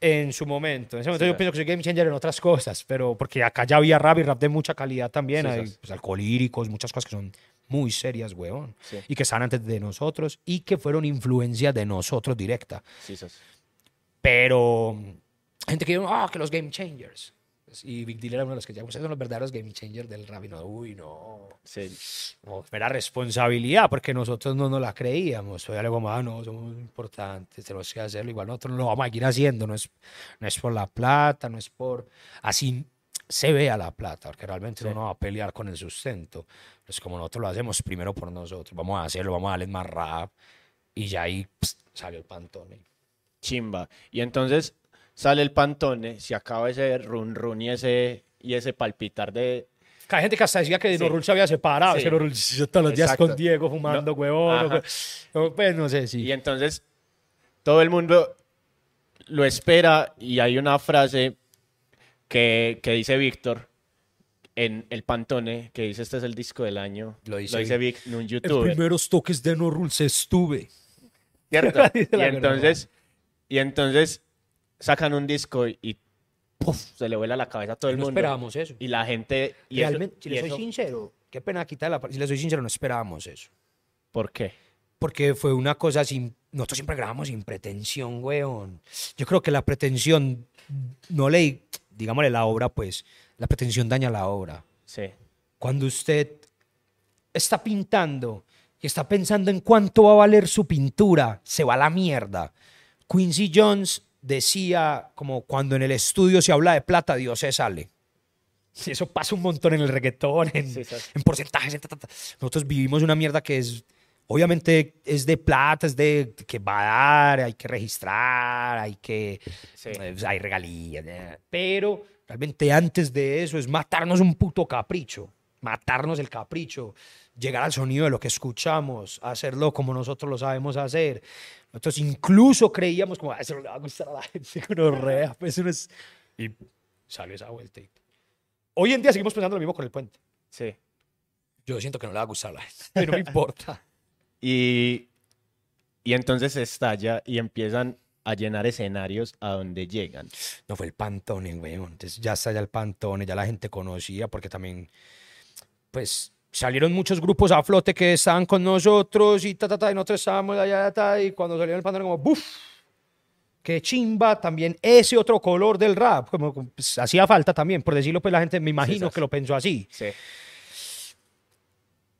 en su momento. En ese momento Sí, yo sí. pienso que soy Game Changer en otras cosas, pero porque acá ya había rap y rap de mucha calidad también, Sí, hay sí. pues, alcohólíricos, muchas cosas que son muy serias, weón, Sí. y que están antes de nosotros y que fueron influencia de nosotros directa Sí, sos. Pero gente que dice, ah, que los game changers. Y Big Deal era uno de los que ya, ustedes son los verdaderos game changers del rap. Y no, uy, no. Sí. no era responsabilidad porque nosotros no nos la creíamos. Todavía le como, ah, no, somos importantes, tenemos que hacerlo. Igual nosotros lo vamos a seguir haciendo. No es, no es por la plata, no es por. Así se vea la plata, porque realmente Sí. uno no va a pelear con el sustento. Es como nosotros lo hacemos primero por nosotros. Vamos a hacerlo, vamos a darles más rap. Y ya ahí pst, salió el pantone. Chimba. Y entonces sale el pantone, se acaba ese run run y ese, y ese palpitar de... Que Hay gente que hasta decía que Sí. Norul se había separado. Sí. yo todos los días Exacto. con Diego fumando, No. huevón. Ajá. o- Pues no sé, sí. Y entonces todo el mundo lo espera y hay una frase que, que dice Víctor en el Pantone, que dice este es el disco del año. Lo dice Vic en un Los youtuber. primeros toques de Norul se estuve. ¿cierto? *laughs* Y entonces, y entonces sacan un disco y, y ¡puf! se le vuela la cabeza a todo el no mundo. esperábamos eso. Y la gente... Y eso- Realmente, si y le soy eso- sincero, qué pena quitar la Si le soy sincero, no esperábamos eso. ¿Por qué? Porque fue una cosa sin. Nosotros siempre grabamos sin pretensión, weón. Yo creo que la pretensión, no le. Digámosle la obra, pues. La pretensión daña la obra. Sí. Cuando usted está pintando y está pensando en cuánto va a valer su pintura, se va a la mierda. Quincy Jones decía, como cuando en el estudio se habla de plata, Dios se sale. Y eso pasa un montón en el reggaetón, en, Sí, sí. en porcentajes. en ta, ta, ta. Nosotros vivimos una mierda que es, obviamente, es de plata, es de que va a dar, hay que registrar, hay que, Sí. eh, hay regalías, pero realmente antes de eso es matarnos un puto capricho, matarnos el capricho. llegar al sonido de lo que escuchamos, hacerlo como nosotros lo sabemos hacer. Nosotros incluso creíamos como, "Ah, eso no le va a gustar a la gente, que *laughs* no rea, pues eso no es... Y salió esa vuelta. Hoy en día seguimos pensando lo mismo con el puente. Sí. Yo siento que no le va a gustar a la gente, *laughs* pero no me importa. *laughs* Y, y entonces estalla y empiezan a llenar escenarios a donde llegan. No fue el Pantone, weón. Entonces ya está ya el Pantone, ya la gente conocía, porque también, pues, salieron muchos grupos a flote que estaban con nosotros y ta, ta, ta, y nosotros estábamos allá, ta, y cuando salieron el Pantone, como, ¡buf! Qué chimba también ese otro color del rap, como pues, hacía falta también, por decirlo, pues la gente me imagino sas. que lo pensó así. Sí.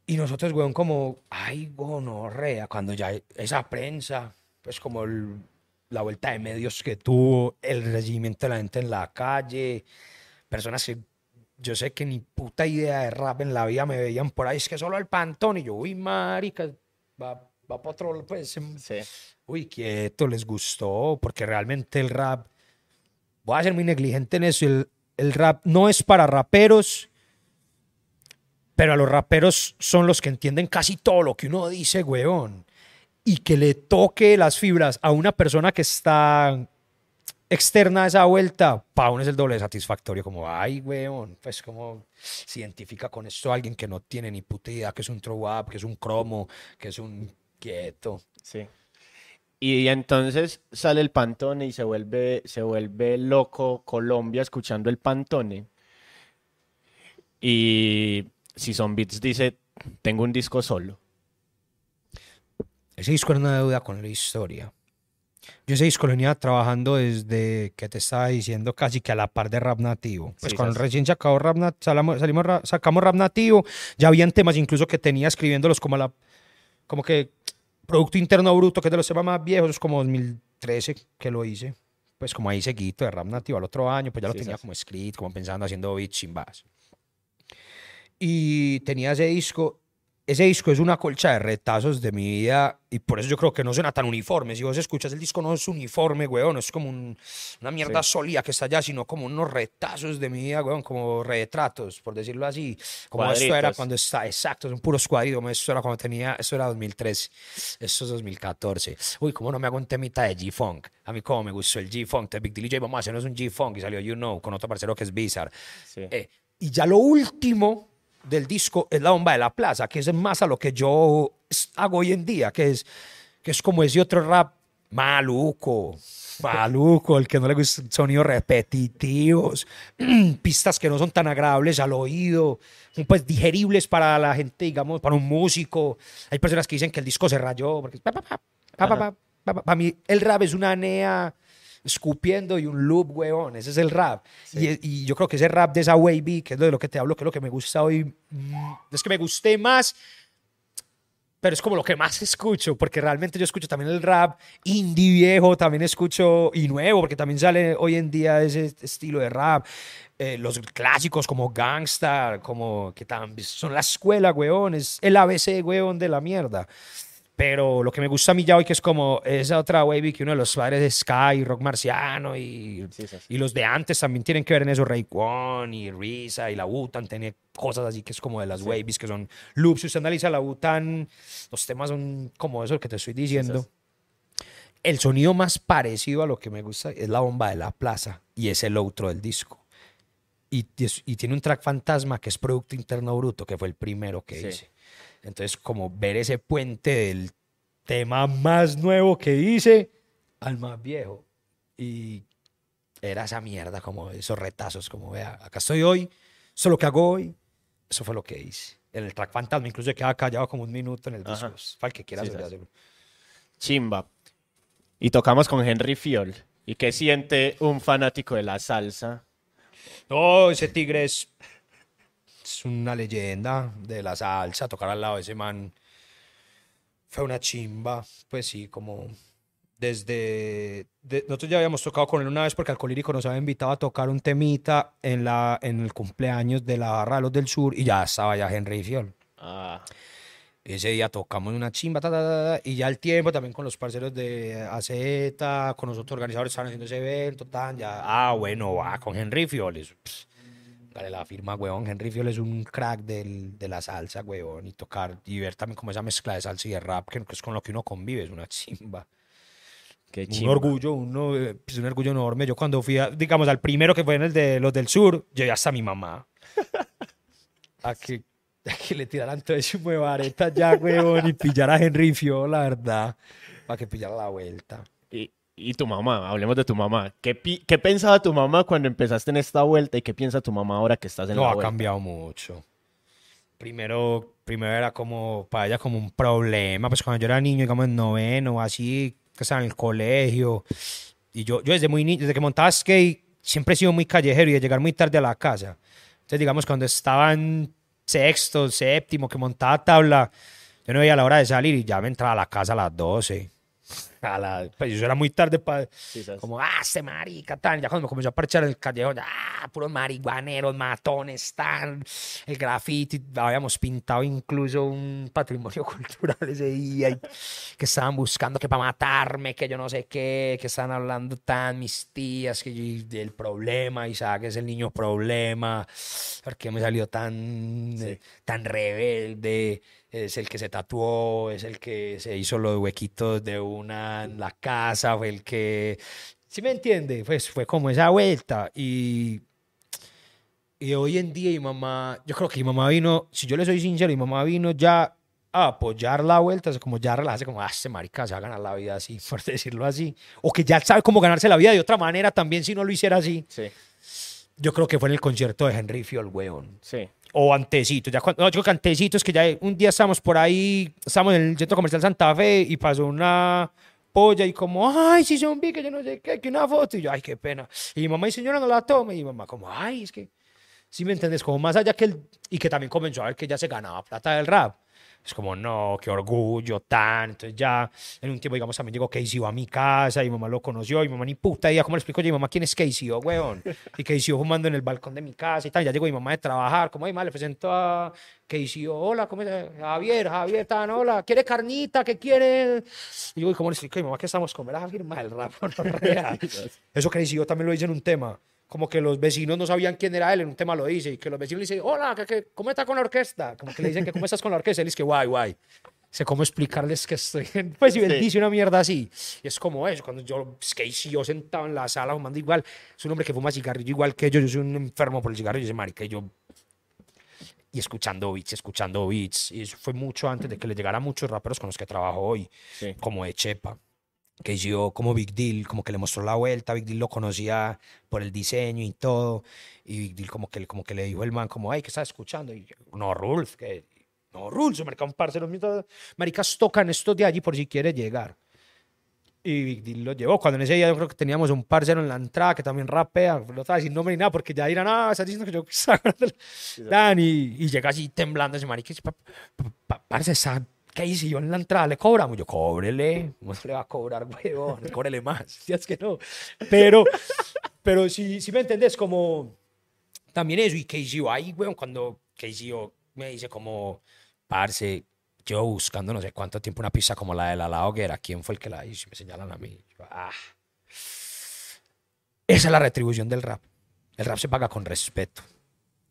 Y nosotros, weón, como, ay, gonorrea, cuando ya esa prensa, pues como el- la vuelta de medios que tuvo, el recibimiento de la gente en la calle, personas que yo sé que ni puta idea de rap en la vida me veían por ahí, es que solo el pantón, y yo, uy, marica, va, va para otro, pues, em, Sí. uy, quieto, les gustó, porque realmente el rap, voy a ser muy negligente en eso, el, el rap no es para raperos, pero a los raperos son los que entienden casi todo lo que uno dice, weón. Y que le toque las fibras a una persona que está externa esa vuelta, para uno es el doble de satisfactorio, como, ay, weón, pues como se identifica con esto alguien que no tiene ni puta idea que es un throw up, que es un cromo, que es un quieto. Sí. Y entonces sale el Pantone y se vuelve, se vuelve loco Colombia escuchando el Pantone. Y si son beats dice, tengo un disco solo. Ese disco era una deuda con la historia. Yo ese disco lo venía trabajando desde que te estaba diciendo casi que a la par de rap nativo. Pues Sí, cuando recién sacado rap salimos ra- sacamos rap nativo, ya habían temas incluso que tenía escribiéndolos como a la como que Producto Interno Bruto, que es de los temas más viejos, es como 2013 que lo hice. Pues como ahí seguito de rap nativo al otro año, pues ya lo Sí, tenía como escrito, como pensando, haciendo beats sin base. Y tenía ese disco. Ese disco es una colcha de retazos de mi vida y por eso yo creo que no suena tan uniforme. Si vos escuchas el disco no es uniforme, weón, no es como un- una mierda sólida que está allá, sino como unos retazos de mi vida, weón, como retratos, por decirlo así. Como esto era Cuadritos. cuando está, exacto, son puros cuadritos, esto era cuando tenía, esto era 2013, esto es 2014. Uy, cómo no me hago un temita de G-Funk. A mí cómo me gustó el G-Funk, de Big DJ, vamos a hacernos un G-Funk y salió You Know con otro parcero que es Bizarre. Sí. Eh, y ya lo último del disco es la bomba de la plaza, que es más a lo que yo hago hoy en día, que es, que es como ese otro rap maluco, maluco, el que no le gusta sonidos repetitivos, pistas que no son tan agradables al oído, pues digeribles para la gente, digamos, para un músico. Hay personas que dicen que el disco se rayó, porque para mí el rap es una nea escupiendo y un loop, huevón. Ese es el rap. Y, y yo creo que ese rap de esa wavy, que es lo de lo que te hablo, que es lo que me gusta hoy, mm, es que me guste más, pero es como lo que más escucho, porque realmente yo escucho también el rap indie viejo, también escucho y nuevo, porque también sale hoy en día ese estilo de rap. Eh, los clásicos como Gangstar, como que también son la escuela, weón, es el ABC, weón, de la mierda. Pero lo que me gusta a mí ya hoy, que es como esa otra wavy que uno de los padres de Sky, Rock Marciano y, Sí, sí, sí. y los de antes también tienen que ver en eso. Ray Kwon y Risa y la Wutan tiene cosas así que es como de las wavies que son loops. Si usted analiza la Wutan, los temas son como eso que te estoy diciendo. El sonido más parecido a lo que me gusta es la bomba de la plaza y es el outro del disco. Y, es- y tiene un track fantasma que es Producto Interno Bruto, que fue el primero que hice. Entonces, como ver ese puente del tema más nuevo que hice al más viejo. Y era esa mierda, como esos retazos, como vea, acá estoy hoy, eso es lo que hago hoy, eso fue lo que hice. En el track fantasma, incluso quedaba callado como un minuto en el disco. Para el que quiera Sí. Chimba. Y tocamos con Henry Fiol. ¿Y qué siente un fanático de la salsa? No, ese tigre es, es una leyenda de la salsa. Tocar al lado de ese man fue una chimba. Pues sí, como desde. de- nosotros ya habíamos tocado con él una vez porque Alcolírico nos había invitado a tocar un temita en, la, en el cumpleaños de la Barra de los del Sur y ya estaba ya Henry Fiol. Ah, Ese día tocamos una chimba, ta, ta, ta, ta, y ya el tiempo también con los parceros de AZ, con los otros organizadores estaban haciendo ese evento, tan, ya, ah, bueno, va, con Henry Fiol, eso, pss, Dale la firma, huevón. Henry Fiol es un crack del, de la salsa, huevón. Y tocar y ver también como esa mezcla de salsa y de rap, que es con lo que uno convive, es una chimba. Qué Un chimba. orgullo, uno, eh, pues, un orgullo enorme. Yo cuando fui, a- digamos, al primero que fue en el de los del sur, ya hasta mi mamá. *laughs* A que, a que le tiraran todo ese muevareta ya, huevón, y pillara a Henry Fiol, la verdad. Para que pillara la vuelta. Y, y tu mamá, hablemos de tu mamá. ¿Qué, pi- ¿Qué pensaba tu mamá cuando empezaste en esta vuelta y qué piensa tu mamá ahora que estás en No, la ha vuelta? cambiado mucho. Primero, primero era como para ella como un problema, pues cuando yo era niño, digamos en noveno, así, que estaba en el colegio. Y yo, yo desde muy niño, desde que montaba skate, siempre he sido muy callejero y de llegar muy tarde a la casa. Entonces, digamos, cuando estaba en sexto, séptimo, que montaba tabla, yo no veía la hora de salir y ya me entraba a la casa a las 12. A la, pues yo era muy tarde para... ¿sabes? Como, ah, este marica, tan. Ya cuando me comenzó a parchar el callejón, ah, puros marihuaneros, matones, tan. El graffiti, habíamos pintado incluso un patrimonio *laughs* cultural ese día. y que estaban buscando que para matarme, que yo no sé qué, que estaban hablando tan mis tías, que yo- del problema, Isaac es el niño problema, porque me salió tan, eh, tan rebelde. Es el que se tatuó, es el que se hizo los huequitos de una en la casa, fue el que... ¿Sí me entiende? Pues fue como esa vuelta. Y, y hoy en día mi mamá, yo creo que mi mamá vino, si yo le soy sincero, mi mamá vino ya a apoyar la vuelta, es como ya relajarse, como, ah, este marica se va a ganar la vida así, *laughs* por decirlo así. O que ya sabe cómo ganarse la vida de otra manera también si no lo hiciera así. Sí, Yo creo que fue en el concierto de Henry Fiol, weón sí. O antecito, ya cuando, no, yo creo que antecito es que ya un día estábamos por ahí, estábamos en el centro comercial Santa Fe y pasó una polla y como, ay, si son vi que yo no sé qué, que una foto, y yo, ay, qué pena. Y mi mamá y señora no la tome, y mi mamá como, ay, es que, si me entiendes, como más allá que el, y que también comenzó a ver que ya se ganaba plata del rap. Es como, no, qué orgullo, tan. Entonces ya en un tiempo, digamos, también llegó Casey a mi casa y mi mamá lo conoció y mi mamá ni puta idea, ¿cómo le explico yo? Mi mamá, ¿quién es Casey, oh, weón? Y Casey fumando en el balcón de mi casa y tal. Ya llegó mi mamá de trabajar, como, ay, mamá, le presento a Casey, hola, ¿cómo es? Javier, Javier, tan, hola, ¿quiere carnita? ¿Qué quiere? Y yo, ¿y cómo le explico? a Mi mamá, ¿qué estamos comer? A firma el rap, no real. Eso Casey yo también lo hice en un tema. Como que los vecinos no sabían quién era él, en un tema lo dice, y que los vecinos le dicen, hola, ¿qué, qué, cómo está con la orquesta? Como que le dicen que cómo estás con la orquesta, él dice que guay, guay. Sé cómo explicarles que estoy en... *laughs* Pues, y él Sí. dice una mierda así. Y es como eso, cuando yo, es que si yo sentado en la sala fumando igual, es un hombre que fuma cigarrillo igual que yo, yo soy un enfermo por el cigarrillo, ese marica, y yo... Y escuchando beats, escuchando beats. Y eso fue mucho antes de que le llegara a muchos raperos con los que trabajo hoy, Sí. como de Chepa que yo como Big Deal, como que le mostró la vuelta, Big Deal lo conocía por el diseño y todo, y Big Deal como que, como que le dijo el man, como, ay, ¿qué estás escuchando? Y yo, no, Rulf, que, no, Rulf, marica, un parcero, maricas tocan esto de allí por si quiere llegar. Y Big Deal lo llevó, cuando en ese día yo creo que teníamos un parcero en la entrada que también rapea, no estaba sin nombre ni nada, porque ya dirán, ah, estás diciendo que yo *laughs* Dan, y, y llega así temblando ese marica, y dice, "Pa- pa- pa- parce, ¿Qué hice yo en la entrada? ¿Le cobramos? Yo, cóbrele. ¿Cómo se le va a cobrar, huevón? *laughs* Cóbrele más. *laughs* Si es que no. Pero, pero si, si me entendés, como también eso. Y Casey ahí, weón, cuando Casey me dice como, parce, yo buscando no sé cuánto tiempo una pista como la de la, la hoguera, ¿quién fue el que la hizo? Me señalan a mí. Yo, ah. Esa es la retribución del rap. El rap se paga con respeto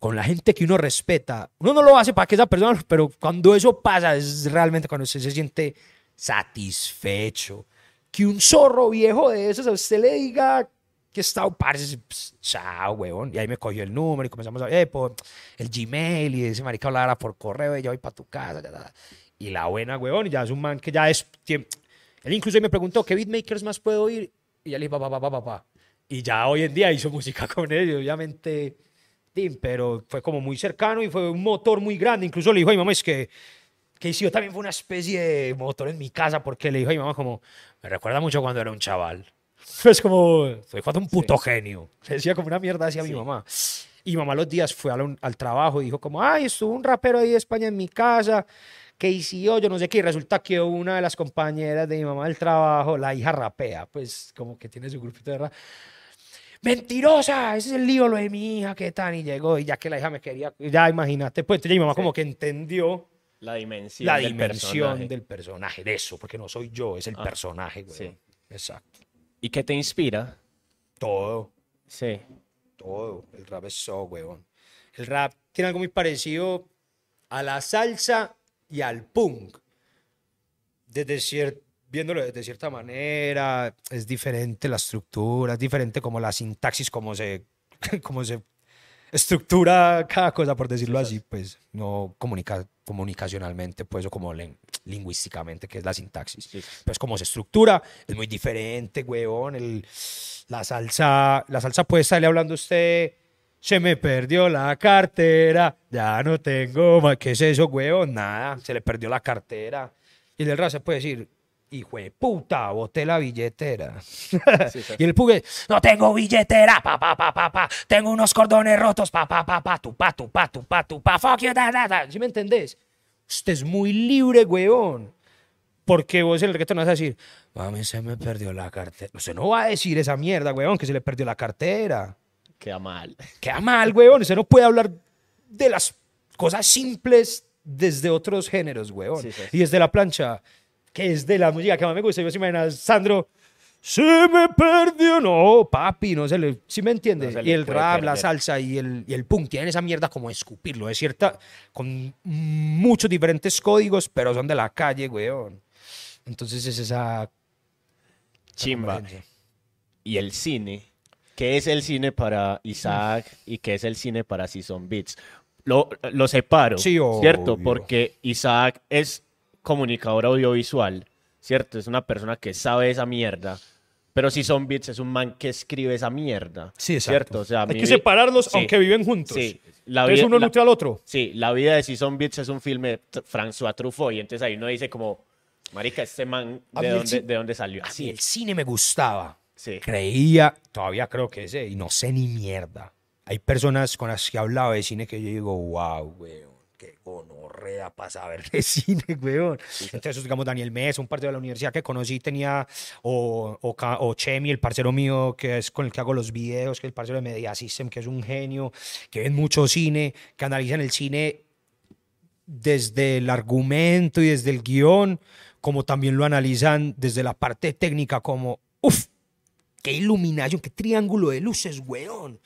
con la gente que uno respeta. Uno no lo hace para que esa persona, pero cuando eso pasa es realmente cuando usted se siente satisfecho. Que un zorro viejo de esos a usted le diga que está, parce, pss, chao, huevón. Y ahí me cogió el número y comenzamos a ver por el Gmail y ese marica hablara por correo y yo voy para tu casa. Y la buena, huevón, y ya es un man que ya es... tiem- Él incluso me preguntó, ¿qué beatmakers más puedo oír? Y ya le dije, papá, papá, papá. Y ya hoy en día hizo música con ellos, obviamente pero fue como muy cercano y fue un motor muy grande. Incluso le dijo a mi mamá, es que, que yo también fue una especie de motor en mi casa, porque le dijo a mi mamá como, me recuerda mucho cuando era un chaval. *laughs* Es como, fue cuando un puto genio. Le decía como una mierda así a mi mamá. Y mi mamá los días fue al, al trabajo y dijo como, ay, estuvo un rapero ahí de España en mi casa, que hizo yo no sé qué. Y resulta que una de las compañeras de mi mamá del trabajo, la hija rapea, pues como que tiene su grupito de rap mentirosa, ese es el lío lo de mi hija, qué tal, y llegó, y ya que la hija me quería, ya imagínate, pues entonces ya mi mamá como que entendió La dimensión. la del personaje. del personaje, de eso, porque no soy yo, es el Ah, personaje, güey. sí. Exacto. ¿Y qué te inspira? Todo, Sí. todo, el rap es so, weón. El rap tiene algo muy parecido a la salsa y al punk. Desde cier- viéndolo de cierta manera, es diferente la estructura, es diferente como la sintaxis, como se, *laughs* como se estructura cada cosa, por decirlo así, pues, no comunica, comunicacionalmente, pues, o como len- lingüísticamente, que es la sintaxis. Sí. Pues como se estructura, es muy diferente, huevón. El, la salsa, la salsa puede estarle hablando a usted, se me perdió la cartera, ya no tengo más. ¿Qué es eso, huevón? Nada, se le perdió la cartera. Y el del se puede decir, hijo de puta, boté la billetera. sí. *laughs* y el pugue, no tengo billetera, pa, pa, pa, pa, pa, tengo unos cordones rotos, pa, pa, pa, pa, tu, pa, tu, pa, tu, pa, tu, pa, fuck you, da, da, da. ¿Sí me entendés? Usted es muy libre, huevón. Porque vos en el reggaetón vas a decir, mami, se me perdió la cartera. Usted no va a decir esa mierda, huevón, que se le perdió la cartera. Queda mal. Queda mal, huevón. Usted no puede hablar de las cosas simples desde otros géneros. Sí, sí. Y desde la plancha, que es de la música que más me gusta. Yo se imagina, Sandro, se me perdió. No, papi, no se le. ¿Sí me entiende? No se y el rap, la salsa y el, y el punk tienen esa mierda como escupirlo. Es cierta, con muchos diferentes códigos, pero son de la calle, weón. Entonces es esa. Chimba. Y el cine. ¿Qué es el cine para Isaac y qué es el cine para Season Beats? Lo, lo separo, Sí, ¿cierto? Porque Isaac es comunicador audiovisual, ¿cierto? Es una persona que sabe esa mierda. Pero Season Beats es un man que escribe esa mierda. Sí, exacto. ¿Cierto? O sea, Hay que separarlos Sí. aunque viven juntos. Sí. La Entonces vida- uno la- nutre al otro. Sí, la vida de Season Beats es un filme de François Truffaut y entonces ahí uno dice como, marica, este man, ¿de dónde, de dónde salió? A mí Así. el cine me gustaba. Sí. Creía, todavía creo que sé, y no sé ni mierda. Hay personas con las que he hablado de cine que yo digo, wow, weón, qué gonorrea para saber de *laughs* cine, weón. Entonces, digamos, Daniel Mesa, un parte de la universidad que conocí, tenía, o, o, o Chemi, el parcero mío, que es con el que hago los videos, que es el parcero de Media System, que es un genio, que ven mucho cine, que analizan el cine desde el argumento y desde el guion, como también lo analizan desde la parte técnica, como, qué iluminación, qué triángulo de luces, weón.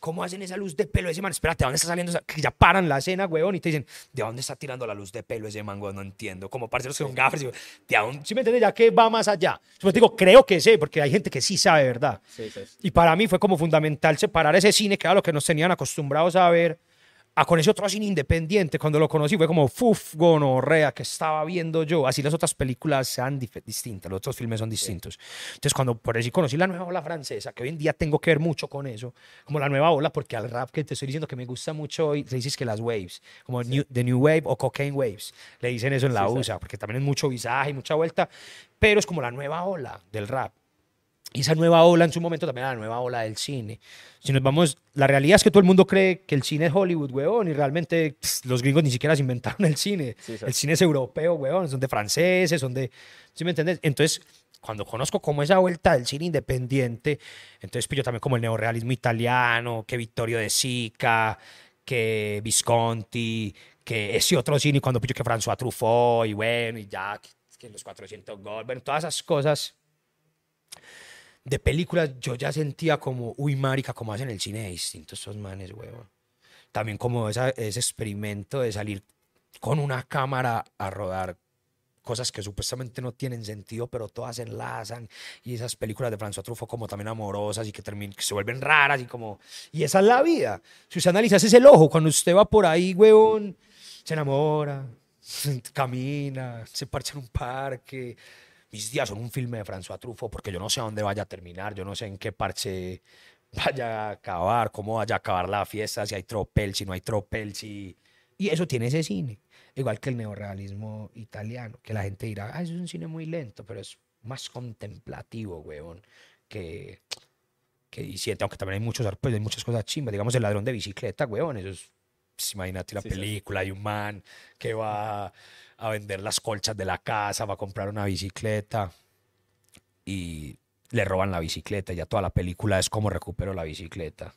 ¿Cómo hacen esa luz de pelo ese man? Espérate, ¿de dónde está saliendo esa? Que ya paran la escena, weón, y te dicen, ¿de dónde está tirando la luz de pelo ese man, weón? No entiendo. Como parceros que son gafas, ¿de dónde? ¿Sí me entiendes? Ya que va más allá. Yo te digo, creo que sé, porque hay gente que sí sabe, ¿verdad? Sí, sí. Y para mí fue como fundamental separar ese cine, que era lo que nos tenían acostumbrados a ver, a con ese otro cine independiente. Cuando lo conocí fue como, fuf, gonorrea, que estaba viendo yo. Así las otras películas sean distintas, los otros filmes son distintos. Entonces, cuando por eso conocí la nueva ola francesa, que hoy en día tengo que ver mucho con eso, como la nueva ola, porque al rap que te estoy diciendo que me gusta mucho hoy, le dices que las waves, como new, The New Wave o Cocaine Waves, le dicen eso en la Sí, sí. USA, porque también es mucho visaje y mucha vuelta, pero es como la nueva ola del rap. Esa nueva ola en su momento también era la nueva ola del cine. Si nos vamos, la realidad es que todo el mundo cree que el cine es Hollywood, weón, y realmente pss, los gringos ni siquiera se inventaron el cine. Sí, sí. El cine es europeo, weón, son de franceses, son de... ¿Sí me entiendes? Entonces, cuando conozco como esa vuelta del cine independiente, entonces pillo también como el neorealismo italiano, que Vittorio De Sica, que Visconti, que ese otro cine, y cuando pillo que François Truffaut, y bueno, y ya, que, los 400 gols, bueno, todas esas cosas de películas yo ya sentía como, uy, marica, como hacen el cine de distintos estos manes, huevón. También como esa, ese experimento de salir con una cámara a rodar cosas que supuestamente no tienen sentido, pero todas se enlazan. Y esas películas de François Truffaut como también amorosas y que, termin- que se vuelven raras y como... Y esa es la vida. Si usted analiza, ese es el ojo. Cuando usted va por ahí, huevón, se enamora, *laughs* camina, se parcha en un parque. Mis días son un filme de François Truffaut porque yo no sé a dónde vaya a terminar, yo no sé en qué parche *laughs* vaya a acabar, cómo vaya a acabar la fiesta, si hay tropel, si no hay tropel, si... Y eso tiene ese cine, igual que el neorrealismo italiano, que la gente dirá, ah, es un cine muy lento, pero es más contemplativo, weón, que, que diciendo, aunque también hay muchos pues, hay muchas cosas chimbas, digamos el ladrón de bicicleta, weón, eso es, pues, imagínate la Sí, sí. película, hay un man que va a vender las colchas de la casa, va a comprar una bicicleta y le roban la bicicleta. Ya toda la película es cómo recupero la bicicleta.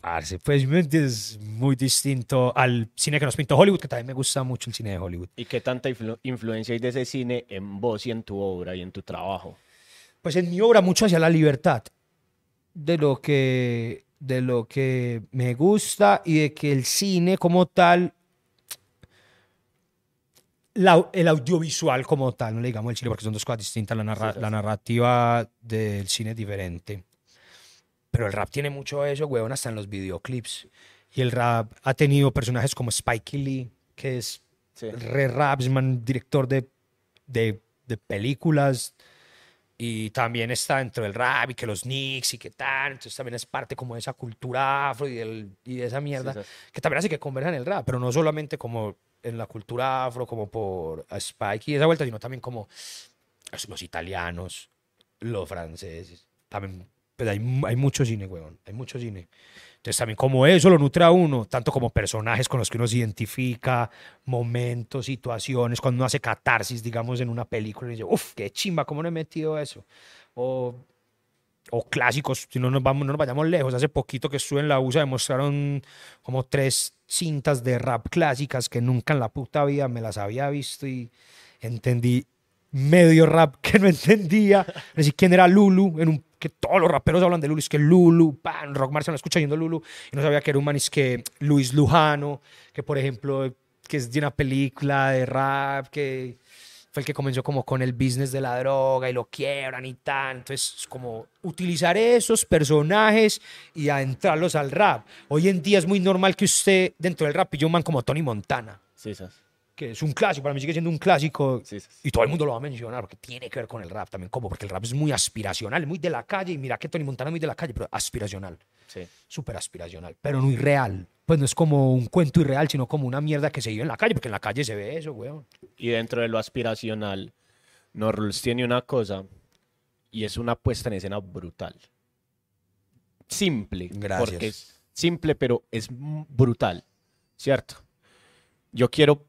Parce, pues ¿me entiendes? muy distinto al cine que nos pintó Hollywood, que también me gusta mucho el cine de Hollywood. ¿Y qué tanta influ- influencia hay de ese cine en vos y en tu obra y en tu trabajo? Pues en mi obra mucho hacia la libertad de lo que de lo que me gusta y de que el cine como tal, la- el audiovisual como tal, no le digamos el cine porque son dos cosas distintas, la, narra- Sí, sí, la narrativa del cine es diferente. Pero el rap tiene mucho eso, weón, hasta en los videoclips. Y el rap ha tenido personajes como Spike Lee, que es Sí. re rapsman, director de, de, de películas. Y también está dentro del rap y que los Knicks y que tal. Entonces también es parte como de esa cultura afro y, del- y de esa mierda. sí. Que también hace que converjan en el rap, pero no solamente como en la cultura afro, como por Spike y esa vuelta, sino también como los, los italianos, los franceses. También, pues hay, hay mucho cine, weón. Hay mucho cine. Entonces también como eso lo nutre a uno, tanto como personajes con los que uno se identifica, momentos, situaciones, cuando uno hace catarsis, digamos, en una película y dice, uff, qué chimba, ¿cómo no he metido eso? O, o clásicos, si no nos, vamos, no nos vayamos lejos, hace poquito que estuve en la USA demostraron como tres cintas de rap clásicas que nunca en la puta vida me las había visto y entendí medio rap que no *laughs* entendía. Decir, quién era Lulu, en un, que todos los raperos hablan de Lulu, es que Lulu, pan, Rock Marciano escucha yendo Lulu, y no sabía que era un man, es que Luis Lujano, que por ejemplo, que es de una película de rap, que fue el que comenzó como con el business de la droga y lo quiebran y tal. Entonces, es como utilizar esos personajes y adentrarlos al rap. Hoy en día es muy normal que usted dentro del rap pille un man como Tony Montana Sí, sí. Que es un clásico, para mí sigue siendo un clásico Sí, sí. y todo el mundo lo va a mencionar porque tiene que ver con el rap también, como porque el rap es muy aspiracional, muy de la calle y mira que Tony Montana es muy de la calle, pero aspiracional, Sí. súper aspiracional, pero no irreal. Pues no es como un cuento irreal, sino como una mierda que se vive en la calle, porque en la calle se ve eso, weón. Y dentro de lo aspiracional, Norruls tiene una cosa y es una puesta en escena brutal. Simple. Gracias. Porque es simple, pero es brutal. ¿Cierto? Yo quiero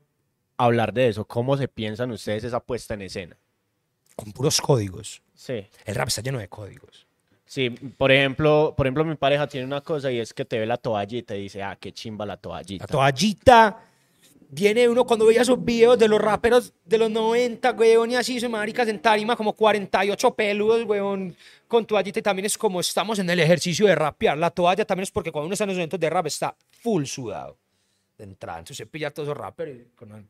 hablar de eso. ¿Cómo se piensan ustedes esa puesta en escena? Con puros códigos. Sí. El rap está lleno de códigos. Sí, por ejemplo, por ejemplo, mi pareja tiene una cosa y es que te ve la toalla y dice, ah, qué chimba la toallita. La toallita. Viene uno cuando veía esos videos de los raperos de los 90, weón, y así, se maricas en tarima, como 48 peludos, weón, con toallita. Y también es como estamos en el ejercicio de rapear. La toalla también es porque cuando uno está en los eventos de rap está full sudado de entrada. Entonces se pilla a todos esos raperos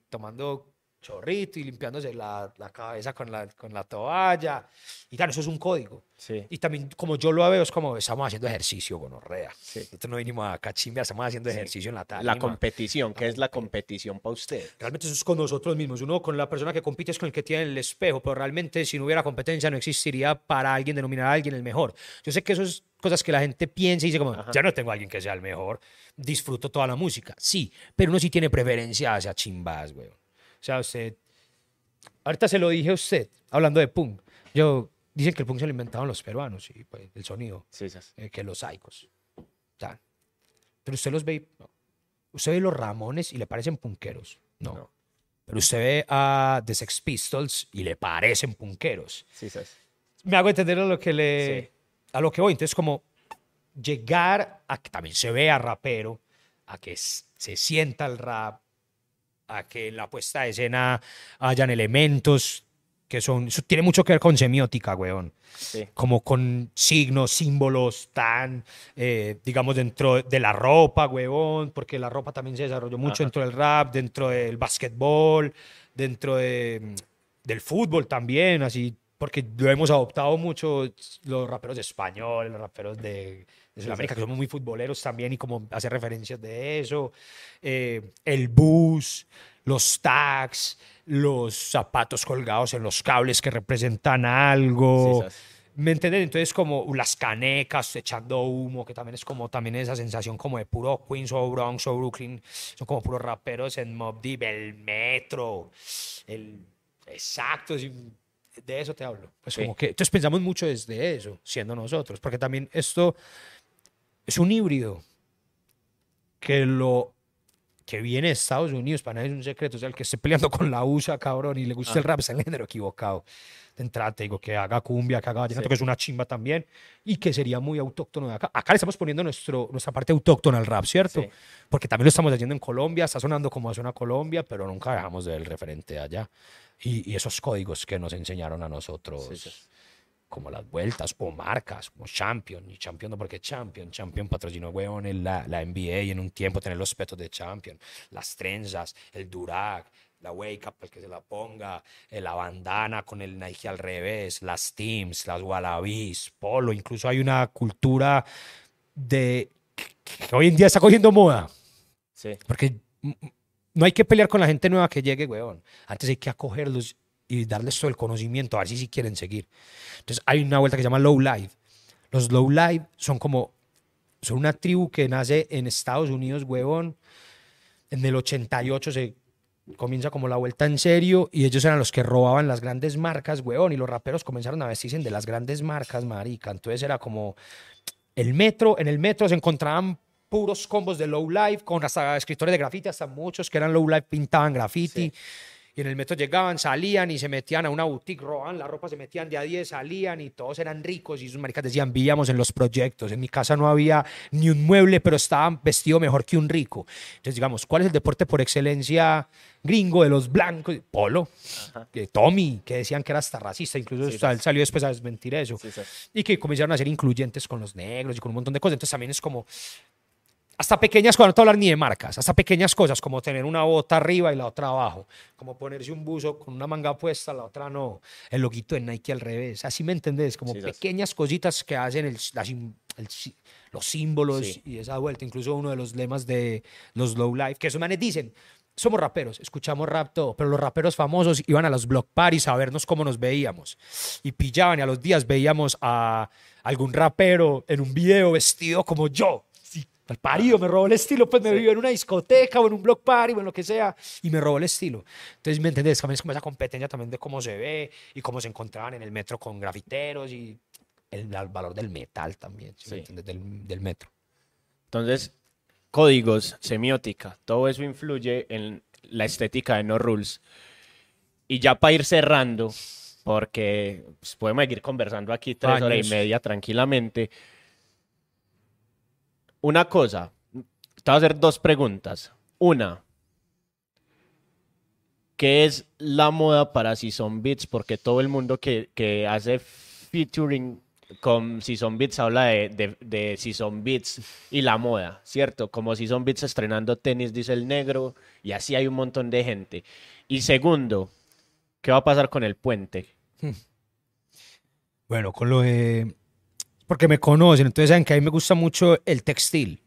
tomando chorrito y limpiándose la, la cabeza con la, con la toalla. Y tal, eso es un código. Sí. Y también, como yo lo veo, es como estamos haciendo ejercicio, gonorrea. Sí. Nosotros no vinimos a cachimbear, estamos haciendo ejercicio en la tarima. La competición, ¿qué es la competición para usted? Realmente eso es con nosotros mismos. Uno con la persona que compite es con el que tiene el espejo, pero realmente si no hubiera competencia no existiría para alguien denominar a alguien el mejor. Yo sé que eso es cosas que la gente piensa y dice como, ya no tengo a alguien que sea el mejor, disfruto toda la música. Sí, pero uno sí tiene preferencia hacia chimbas, güey. O sea, usted... Ahorita se lo dije a usted, hablando de punk. Yo, dicen que el punk se lo inventaron los peruanos, y pues, el sonido, Sí, sí. eh, que los saicos. Ya. Pero usted los ve, no. usted ve los Ramones y le parecen punqueros. No. No. Pero usted ve a The Sex Pistols y le parecen punqueros. Sí, sí. Me hago entender a lo que le Sí. a lo que voy. Entonces, como llegar a que también se vea rapero, a que se sienta el rap, a que en la puesta de escena hayan elementos que son. Eso tiene mucho que ver con semiótica, weón Sí. como con signos, símbolos tan, eh, digamos, dentro de la ropa, huevón, porque la ropa también se desarrolló mucho Ajá. dentro del rap, dentro del básquetbol, dentro de, del fútbol también, así, porque lo hemos adoptado mucho los raperos españoles, los raperos de, de Sudamérica, que somos muy futboleros también y como hace referencias de eso, eh, el bus, los tags, los zapatos colgados en los cables que representan algo. Sí. ¿Me entiendes? Entonces, como las canecas echando humo, que también es como también esa sensación como de puro Queens o Bronx o Brooklyn. Son como puros raperos en Mob Deep, el metro, el. Exacto, de eso te hablo. Pues Sí. como que. Entonces pensamos mucho desde eso, siendo nosotros, porque también esto es un híbrido que lo que viene de Estados Unidos, para nadie es un secreto, o sea, el que esté peleando con la USA, cabrón, y le gusta el rap, en el género equivocado. De entrada te digo que haga cumbia, que haga vallenato, Sí. que es una chimba también, y que sería muy autóctono de acá. Acá le estamos poniendo nuestro, nuestra parte autóctona al rap, ¿cierto? Sí. Porque también lo estamos haciendo en Colombia, está sonando como suena Colombia, pero nunca dejamos del referente allá. Y, y esos códigos que nos enseñaron a nosotros sí. Como las vueltas o marcas como Champion y Champion no porque Champion Champion patrocinó weón en la, la NBA y en un tiempo tener los petos de Champion las trenzas el Durac la wake up el que se la ponga eh, la bandana con el Nike al revés las teams las wallabies polo incluso hay una cultura de que hoy en día está cogiendo moda Sí. porque no hay que pelear con la gente nueva que llegue, weón. Antes hay que acogerlos y darles todo el conocimiento, a ver si sí quieren seguir. Entonces hay una vuelta que se llama Low Life. Los Low Life son como, son una tribu que nace en Estados Unidos, weón. En el 88 se comienza como la vuelta en serio y ellos eran los que robaban las grandes marcas, weón. Y los raperos comenzaron a vestirse de las grandes marcas, marica. Entonces era como el metro, en el metro se encontraban puros combos de low life con hasta escritores de graffiti, hasta muchos que eran low life pintaban graffiti. Y en el metro llegaban, salían y se metían a una boutique, robaban la ropa, se metían de a 10, salían y todos eran ricos. Y esos maricas decían, vivíamos en los proyectos. En mi casa no había ni un mueble, pero estaban vestido mejor que un rico. Entonces, digamos, ¿cuál es el deporte por excelencia gringo de los blancos? Polo. Eh, Tommy, que decían que era hasta racista. Incluso Sí, él salió después a desmentir eso sí. y que comenzaron a ser incluyentes con los negros y con un montón de cosas. Entonces también es como, hasta pequeñas cosas, no te voy a hablar ni de marcas, hasta pequeñas cosas como tener una bota arriba y la otra abajo, como ponerse un buzo con una manga puesta, la otra no, el loguito de Nike al revés, así me entendés, como Sí, pequeñas cositas que hacen el, los símbolos Sí. y esa vuelta, incluso uno de los lemas de los low life, que esos manes dicen, somos raperos, escuchamos rap todo, pero los raperos famosos iban a los block parties a vernos cómo nos veíamos y pillaban y a los días veíamos a algún rapero en un video vestido como yo. Al parido, me robó el estilo, pues me vio en una discoteca o en un block party o en lo que sea y me robó el estilo. Entonces, ¿me entendés? También es como esa competencia también de cómo se ve y cómo se encontraban en el metro con grafiteros y el, el valor del metal también, ¿sí me Sí. entiendes? Del, del metro. Entonces, códigos, semiótica, todo eso influye en la estética de No Rules. Y ya para ir cerrando, porque pues, podemos seguir conversando aquí tres horas y Años. media tranquilamente. Una cosa, te voy a hacer dos preguntas. Una, ¿qué es la moda para Season Beats? Porque todo el mundo que, que hace featuring con Season Beats habla de, de, de Season Beats y la moda, ¿cierto? Como Season Beats estrenando tenis, dice el negro, y así hay un montón de gente. Y segundo, ¿qué va a pasar con el puente? *laughs* Bueno, con lo de... Porque me conocen, entonces saben que a mí me gusta mucho el textil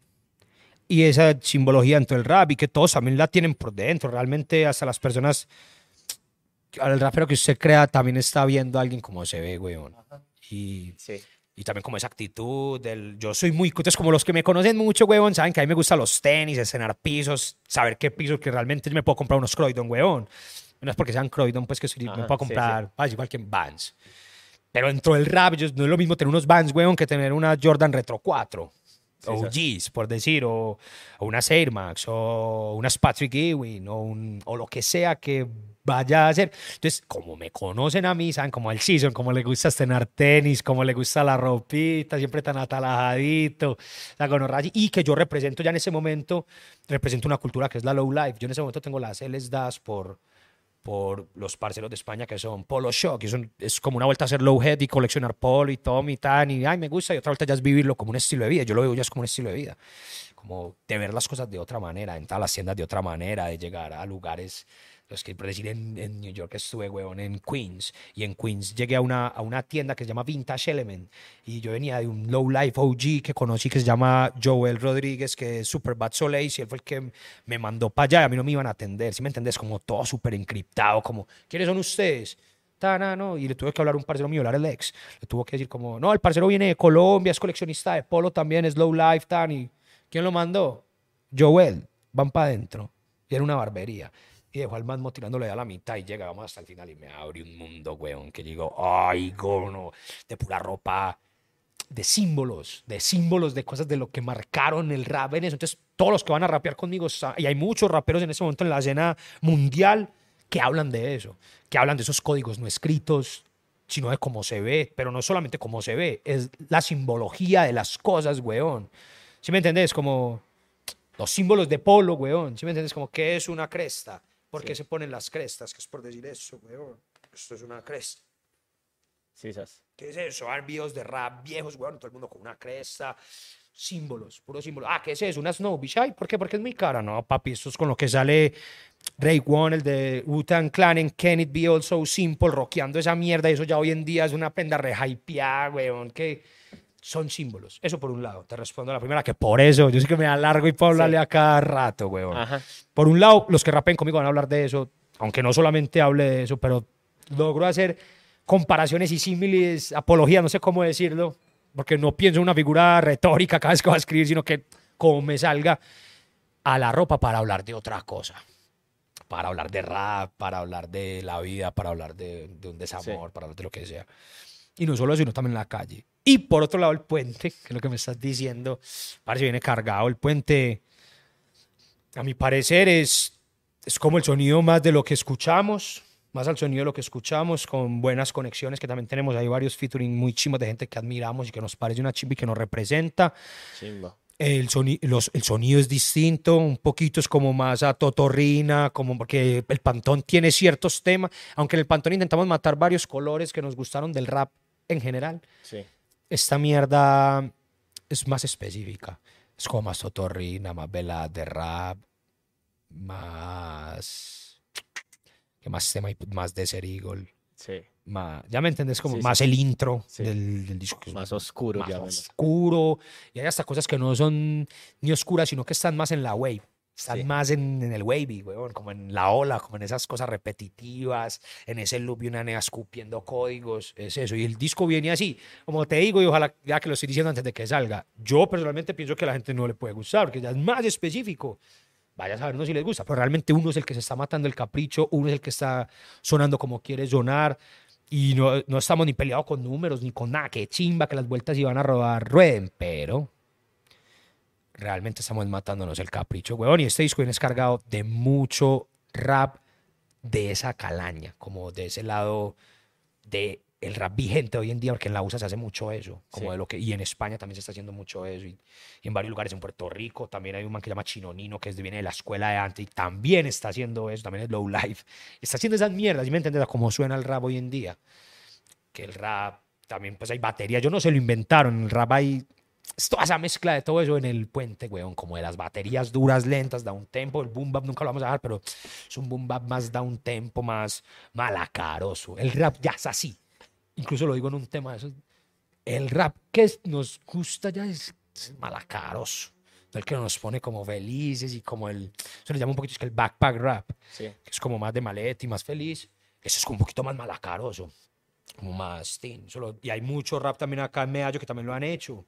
y esa simbología dentro del rap y que todos también la tienen por dentro. Realmente hasta las personas, al rapero que usted crea también está viendo a alguien como se ve, weón. Y, Sí. y también como esa actitud del... Yo soy muy... Entonces como los que me conocen mucho, weón, saben que a mí me gustan los tenis, escenar pisos, saber qué pisos que realmente yo me puedo comprar unos Croydon, weón. No es porque sean Croydon, pues que soy- Ajá, me puedo sí, sí. comprar, ah, igual que en Vans. Pero dentro del rap, yo- no es lo mismo tener unos Vans, weón, que tener una Jordan Retro 4. Sí, o G's, por decir, o, o unas Air Max, o unas Patrick Ewing, o, un- o lo que sea que vaya a hacer. Entonces, como me conocen a mí, saben como el season, como le gusta estrenar tenis, como le gusta la ropita, siempre tan atalajadito, la gonorrea, y que yo represento ya en ese momento, represento una cultura que es la low life. Yo en ese momento tengo las L's das por, por los parceros de España que son Polo Shock, y son, es como una vuelta a ser low head y coleccionar polo y Tom y tan, y ay, me gusta, y otra vuelta ya es vivirlo como un estilo de vida, yo lo veo ya es como un estilo de vida, como de ver las cosas de otra manera, entrar a las tiendas de otra manera, de llegar a lugares, los que decir en, en New York estuve, weón, en Queens, y en Queens llegué a una, a una tienda que se llama Vintage Element, y yo venía de un low life OG que conocí que se llama Joel Rodríguez, que es Super Bad Soleil, y él fue el que me mandó para allá, y a mí no me iban a atender, si me entendés? Como todo súper encriptado, como, ¿quiénes son ustedes? Tana, no, y le tuve que hablar a un parcero mío, hablar el ex, le tuvo que decir como, no, el parcero viene de Colombia, es coleccionista de polo también, es low life, tan, y ¿quién lo mandó? Joel, van para adentro, y era una barbería. Y dejó al man tirándole a la mitad y llegamos hasta el final y me abre un mundo, weón, que digo, ay, gono, de pura ropa, de símbolos, de símbolos, de cosas de lo que marcaron el rap en eso. Entonces, todos los que van a rapear conmigo, y hay muchos raperos en ese momento en la escena mundial que hablan de eso, que hablan de esos códigos no escritos, sino de cómo se ve, pero no solamente cómo se ve, es la simbología de las cosas, weón. ¿Sí me entendés? Como los símbolos de polo, weón. ¿Sí me entiendes? Como, ¿qué es una cresta? ¿Por qué se ponen las crestas? Que es por decir eso, weón. Esto es una cresta. Sí, sas. ¿Qué es eso? Hay videos de rap viejos, weón, todo el mundo con una cresta. Símbolos, puro símbolo. Ah, ¿qué es eso? Una Snowbish. Ay, ¿por qué? Porque es muy cara. No, papi, esto es con lo que sale Ray One, el de Wu-Tang Clan en Can It Be Also Simple, rockeando esa mierda. Y eso ya hoy en día es una prenda re hypeada, weón, que son símbolos. Eso por un lado. Te respondo a la primera, que por eso yo sé que me alargo y puedo hablarle a cada rato, weón. Ajá. Por un lado, los que rapen conmigo van a hablar de eso, aunque no solamente hable de eso, pero logro hacer comparaciones y símiles, apología, no sé cómo decirlo, porque no pienso en una figura retórica cada vez que voy a escribir, sino que como me salga a la ropa para hablar de otra cosa. Para hablar de rap, para hablar de la vida, para hablar de, de un desamor, para hablar de lo que sea. Y no solo eso, sino también en la calle. Y por otro lado, el puente, que es lo que me estás diciendo, parece viene cargado. El puente, a mi parecer, es, es como el sonido más de lo que escuchamos, más al sonido de lo que escuchamos, con buenas conexiones que también tenemos. Hay varios featuring muy chimos de gente que admiramos y que nos parece una chimba y que nos representa. Chimba. El, soni- los- el sonido es distinto, un poquito es como más a totorrina, como porque el Pantón tiene ciertos temas, aunque en el Pantón intentamos matar varios colores que nos gustaron del rap en general. Sí. Esta mierda es más específica, es como más totorrina, más velada de rap, más... ¿Qué más tema? hay? Más Desert Eagle, Sí. más... Ya me entendés, como Sí, sí. más el intro Sí. del, del disco. que Más oscuro, más ya. oscuro. Y hay hasta cosas que no son ni oscuras, sino que están más en la wave. Están Sí. más en, en el wavy, weón, como en la ola, como en esas cosas repetitivas, en ese loop y una nena escupiendo códigos, es eso. Y el disco viene así, como te digo, y ojalá ya que lo estoy diciendo antes de que salga. Yo personalmente pienso que a la gente no le puede gustar, porque ya es más específico. Vaya a saber no si les gusta, pero realmente uno es el que se está matando el capricho, uno es el que está sonando como quiere sonar. Y no, no estamos ni peleados con números ni con nada, que chimba, que las vueltas iban a rodar, rueden, pero realmente estamos matándonos el capricho, weón. Y este disco viene cargado de mucho rap de esa calaña, como de ese lado de el rap vigente hoy en día, porque en la USA se hace mucho eso, como Sí. de lo que, y en España también se está haciendo mucho eso, y, y en varios lugares, en Puerto Rico, también hay un man que se llama Chinonino, que es de, viene de la escuela de antes, y también está haciendo eso, también es low life, *laughs* está haciendo esas mierdas, ¿sí me entiendes? Cómo suena el rap hoy en día, que el rap, también pues hay baterías, yo no se lo inventaron, en el rap hay es toda esa mezcla de todo eso en el puente, weón, como de las baterías duras, lentas, da un tempo, el boom bap nunca lo vamos a dejar, pero es un boom bap más da un tempo, más malacaroso. El rap ya es así. Incluso lo digo en un tema de esos. El rap que nos gusta ya es, es malacaroso. El que nos pone como felices y como el, se le llama un poquito es que el backpack rap, Sí. que es como más de maleta y más feliz. Eso es como un poquito más malacaroso, como más teen. Solo, y hay mucho rap también acá en Medallo que también lo han hecho,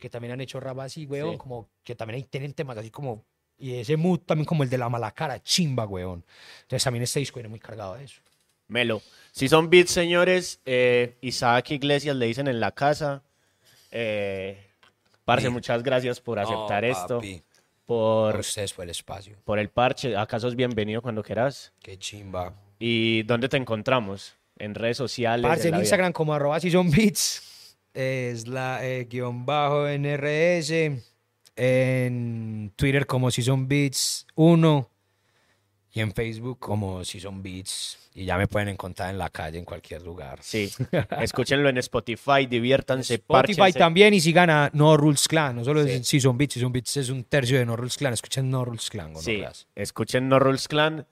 que también han hecho rap así, weón, Sí. como que también hay, tienen temas así como, y ese mood también como el de la mala cara, chimba, weón. Entonces también este disco viene muy cargado de eso. Melo. Si son beats, señores, eh, Isaac Iglesias le dicen en la casa. Eh, parce, Sí. muchas gracias por aceptar esto. Por, Por ustedes fue el espacio. por el parche. Acaso es bienvenido cuando quieras. Qué chimba. ¿Y dónde te encontramos? En redes sociales. Parce, en vida. Instagram como arroba si son beats. Es la eh, guion bajo NRS. En Twitter como si son beats 1. Y en Facebook como si son beats. Y ya me pueden encontrar en la calle, en cualquier lugar. Sí. Escúchenlo en Spotify, diviértanse, *laughs* Spotify párchense. también y sigan a No Rules Clan. No solo Sí. es Season Beats, Season Beats es un tercio de No Rules Clan. Escuchen No Rules Clan. Sí, escuchen No Rules Clan.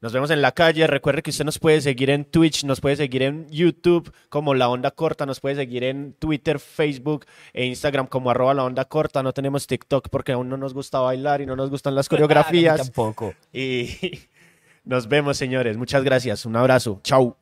Nos vemos en la calle. Recuerde que usted nos puede seguir en Twitch, nos puede seguir en YouTube como La Onda Corta, nos puede seguir en Twitter, Facebook e Instagram como arroba La Onda Corta. No tenemos TikTok porque aún no nos gusta bailar y no nos gustan las *laughs* coreografías. tampoco. y *laughs* nos vemos, señores. Muchas gracias. Un abrazo. Chau.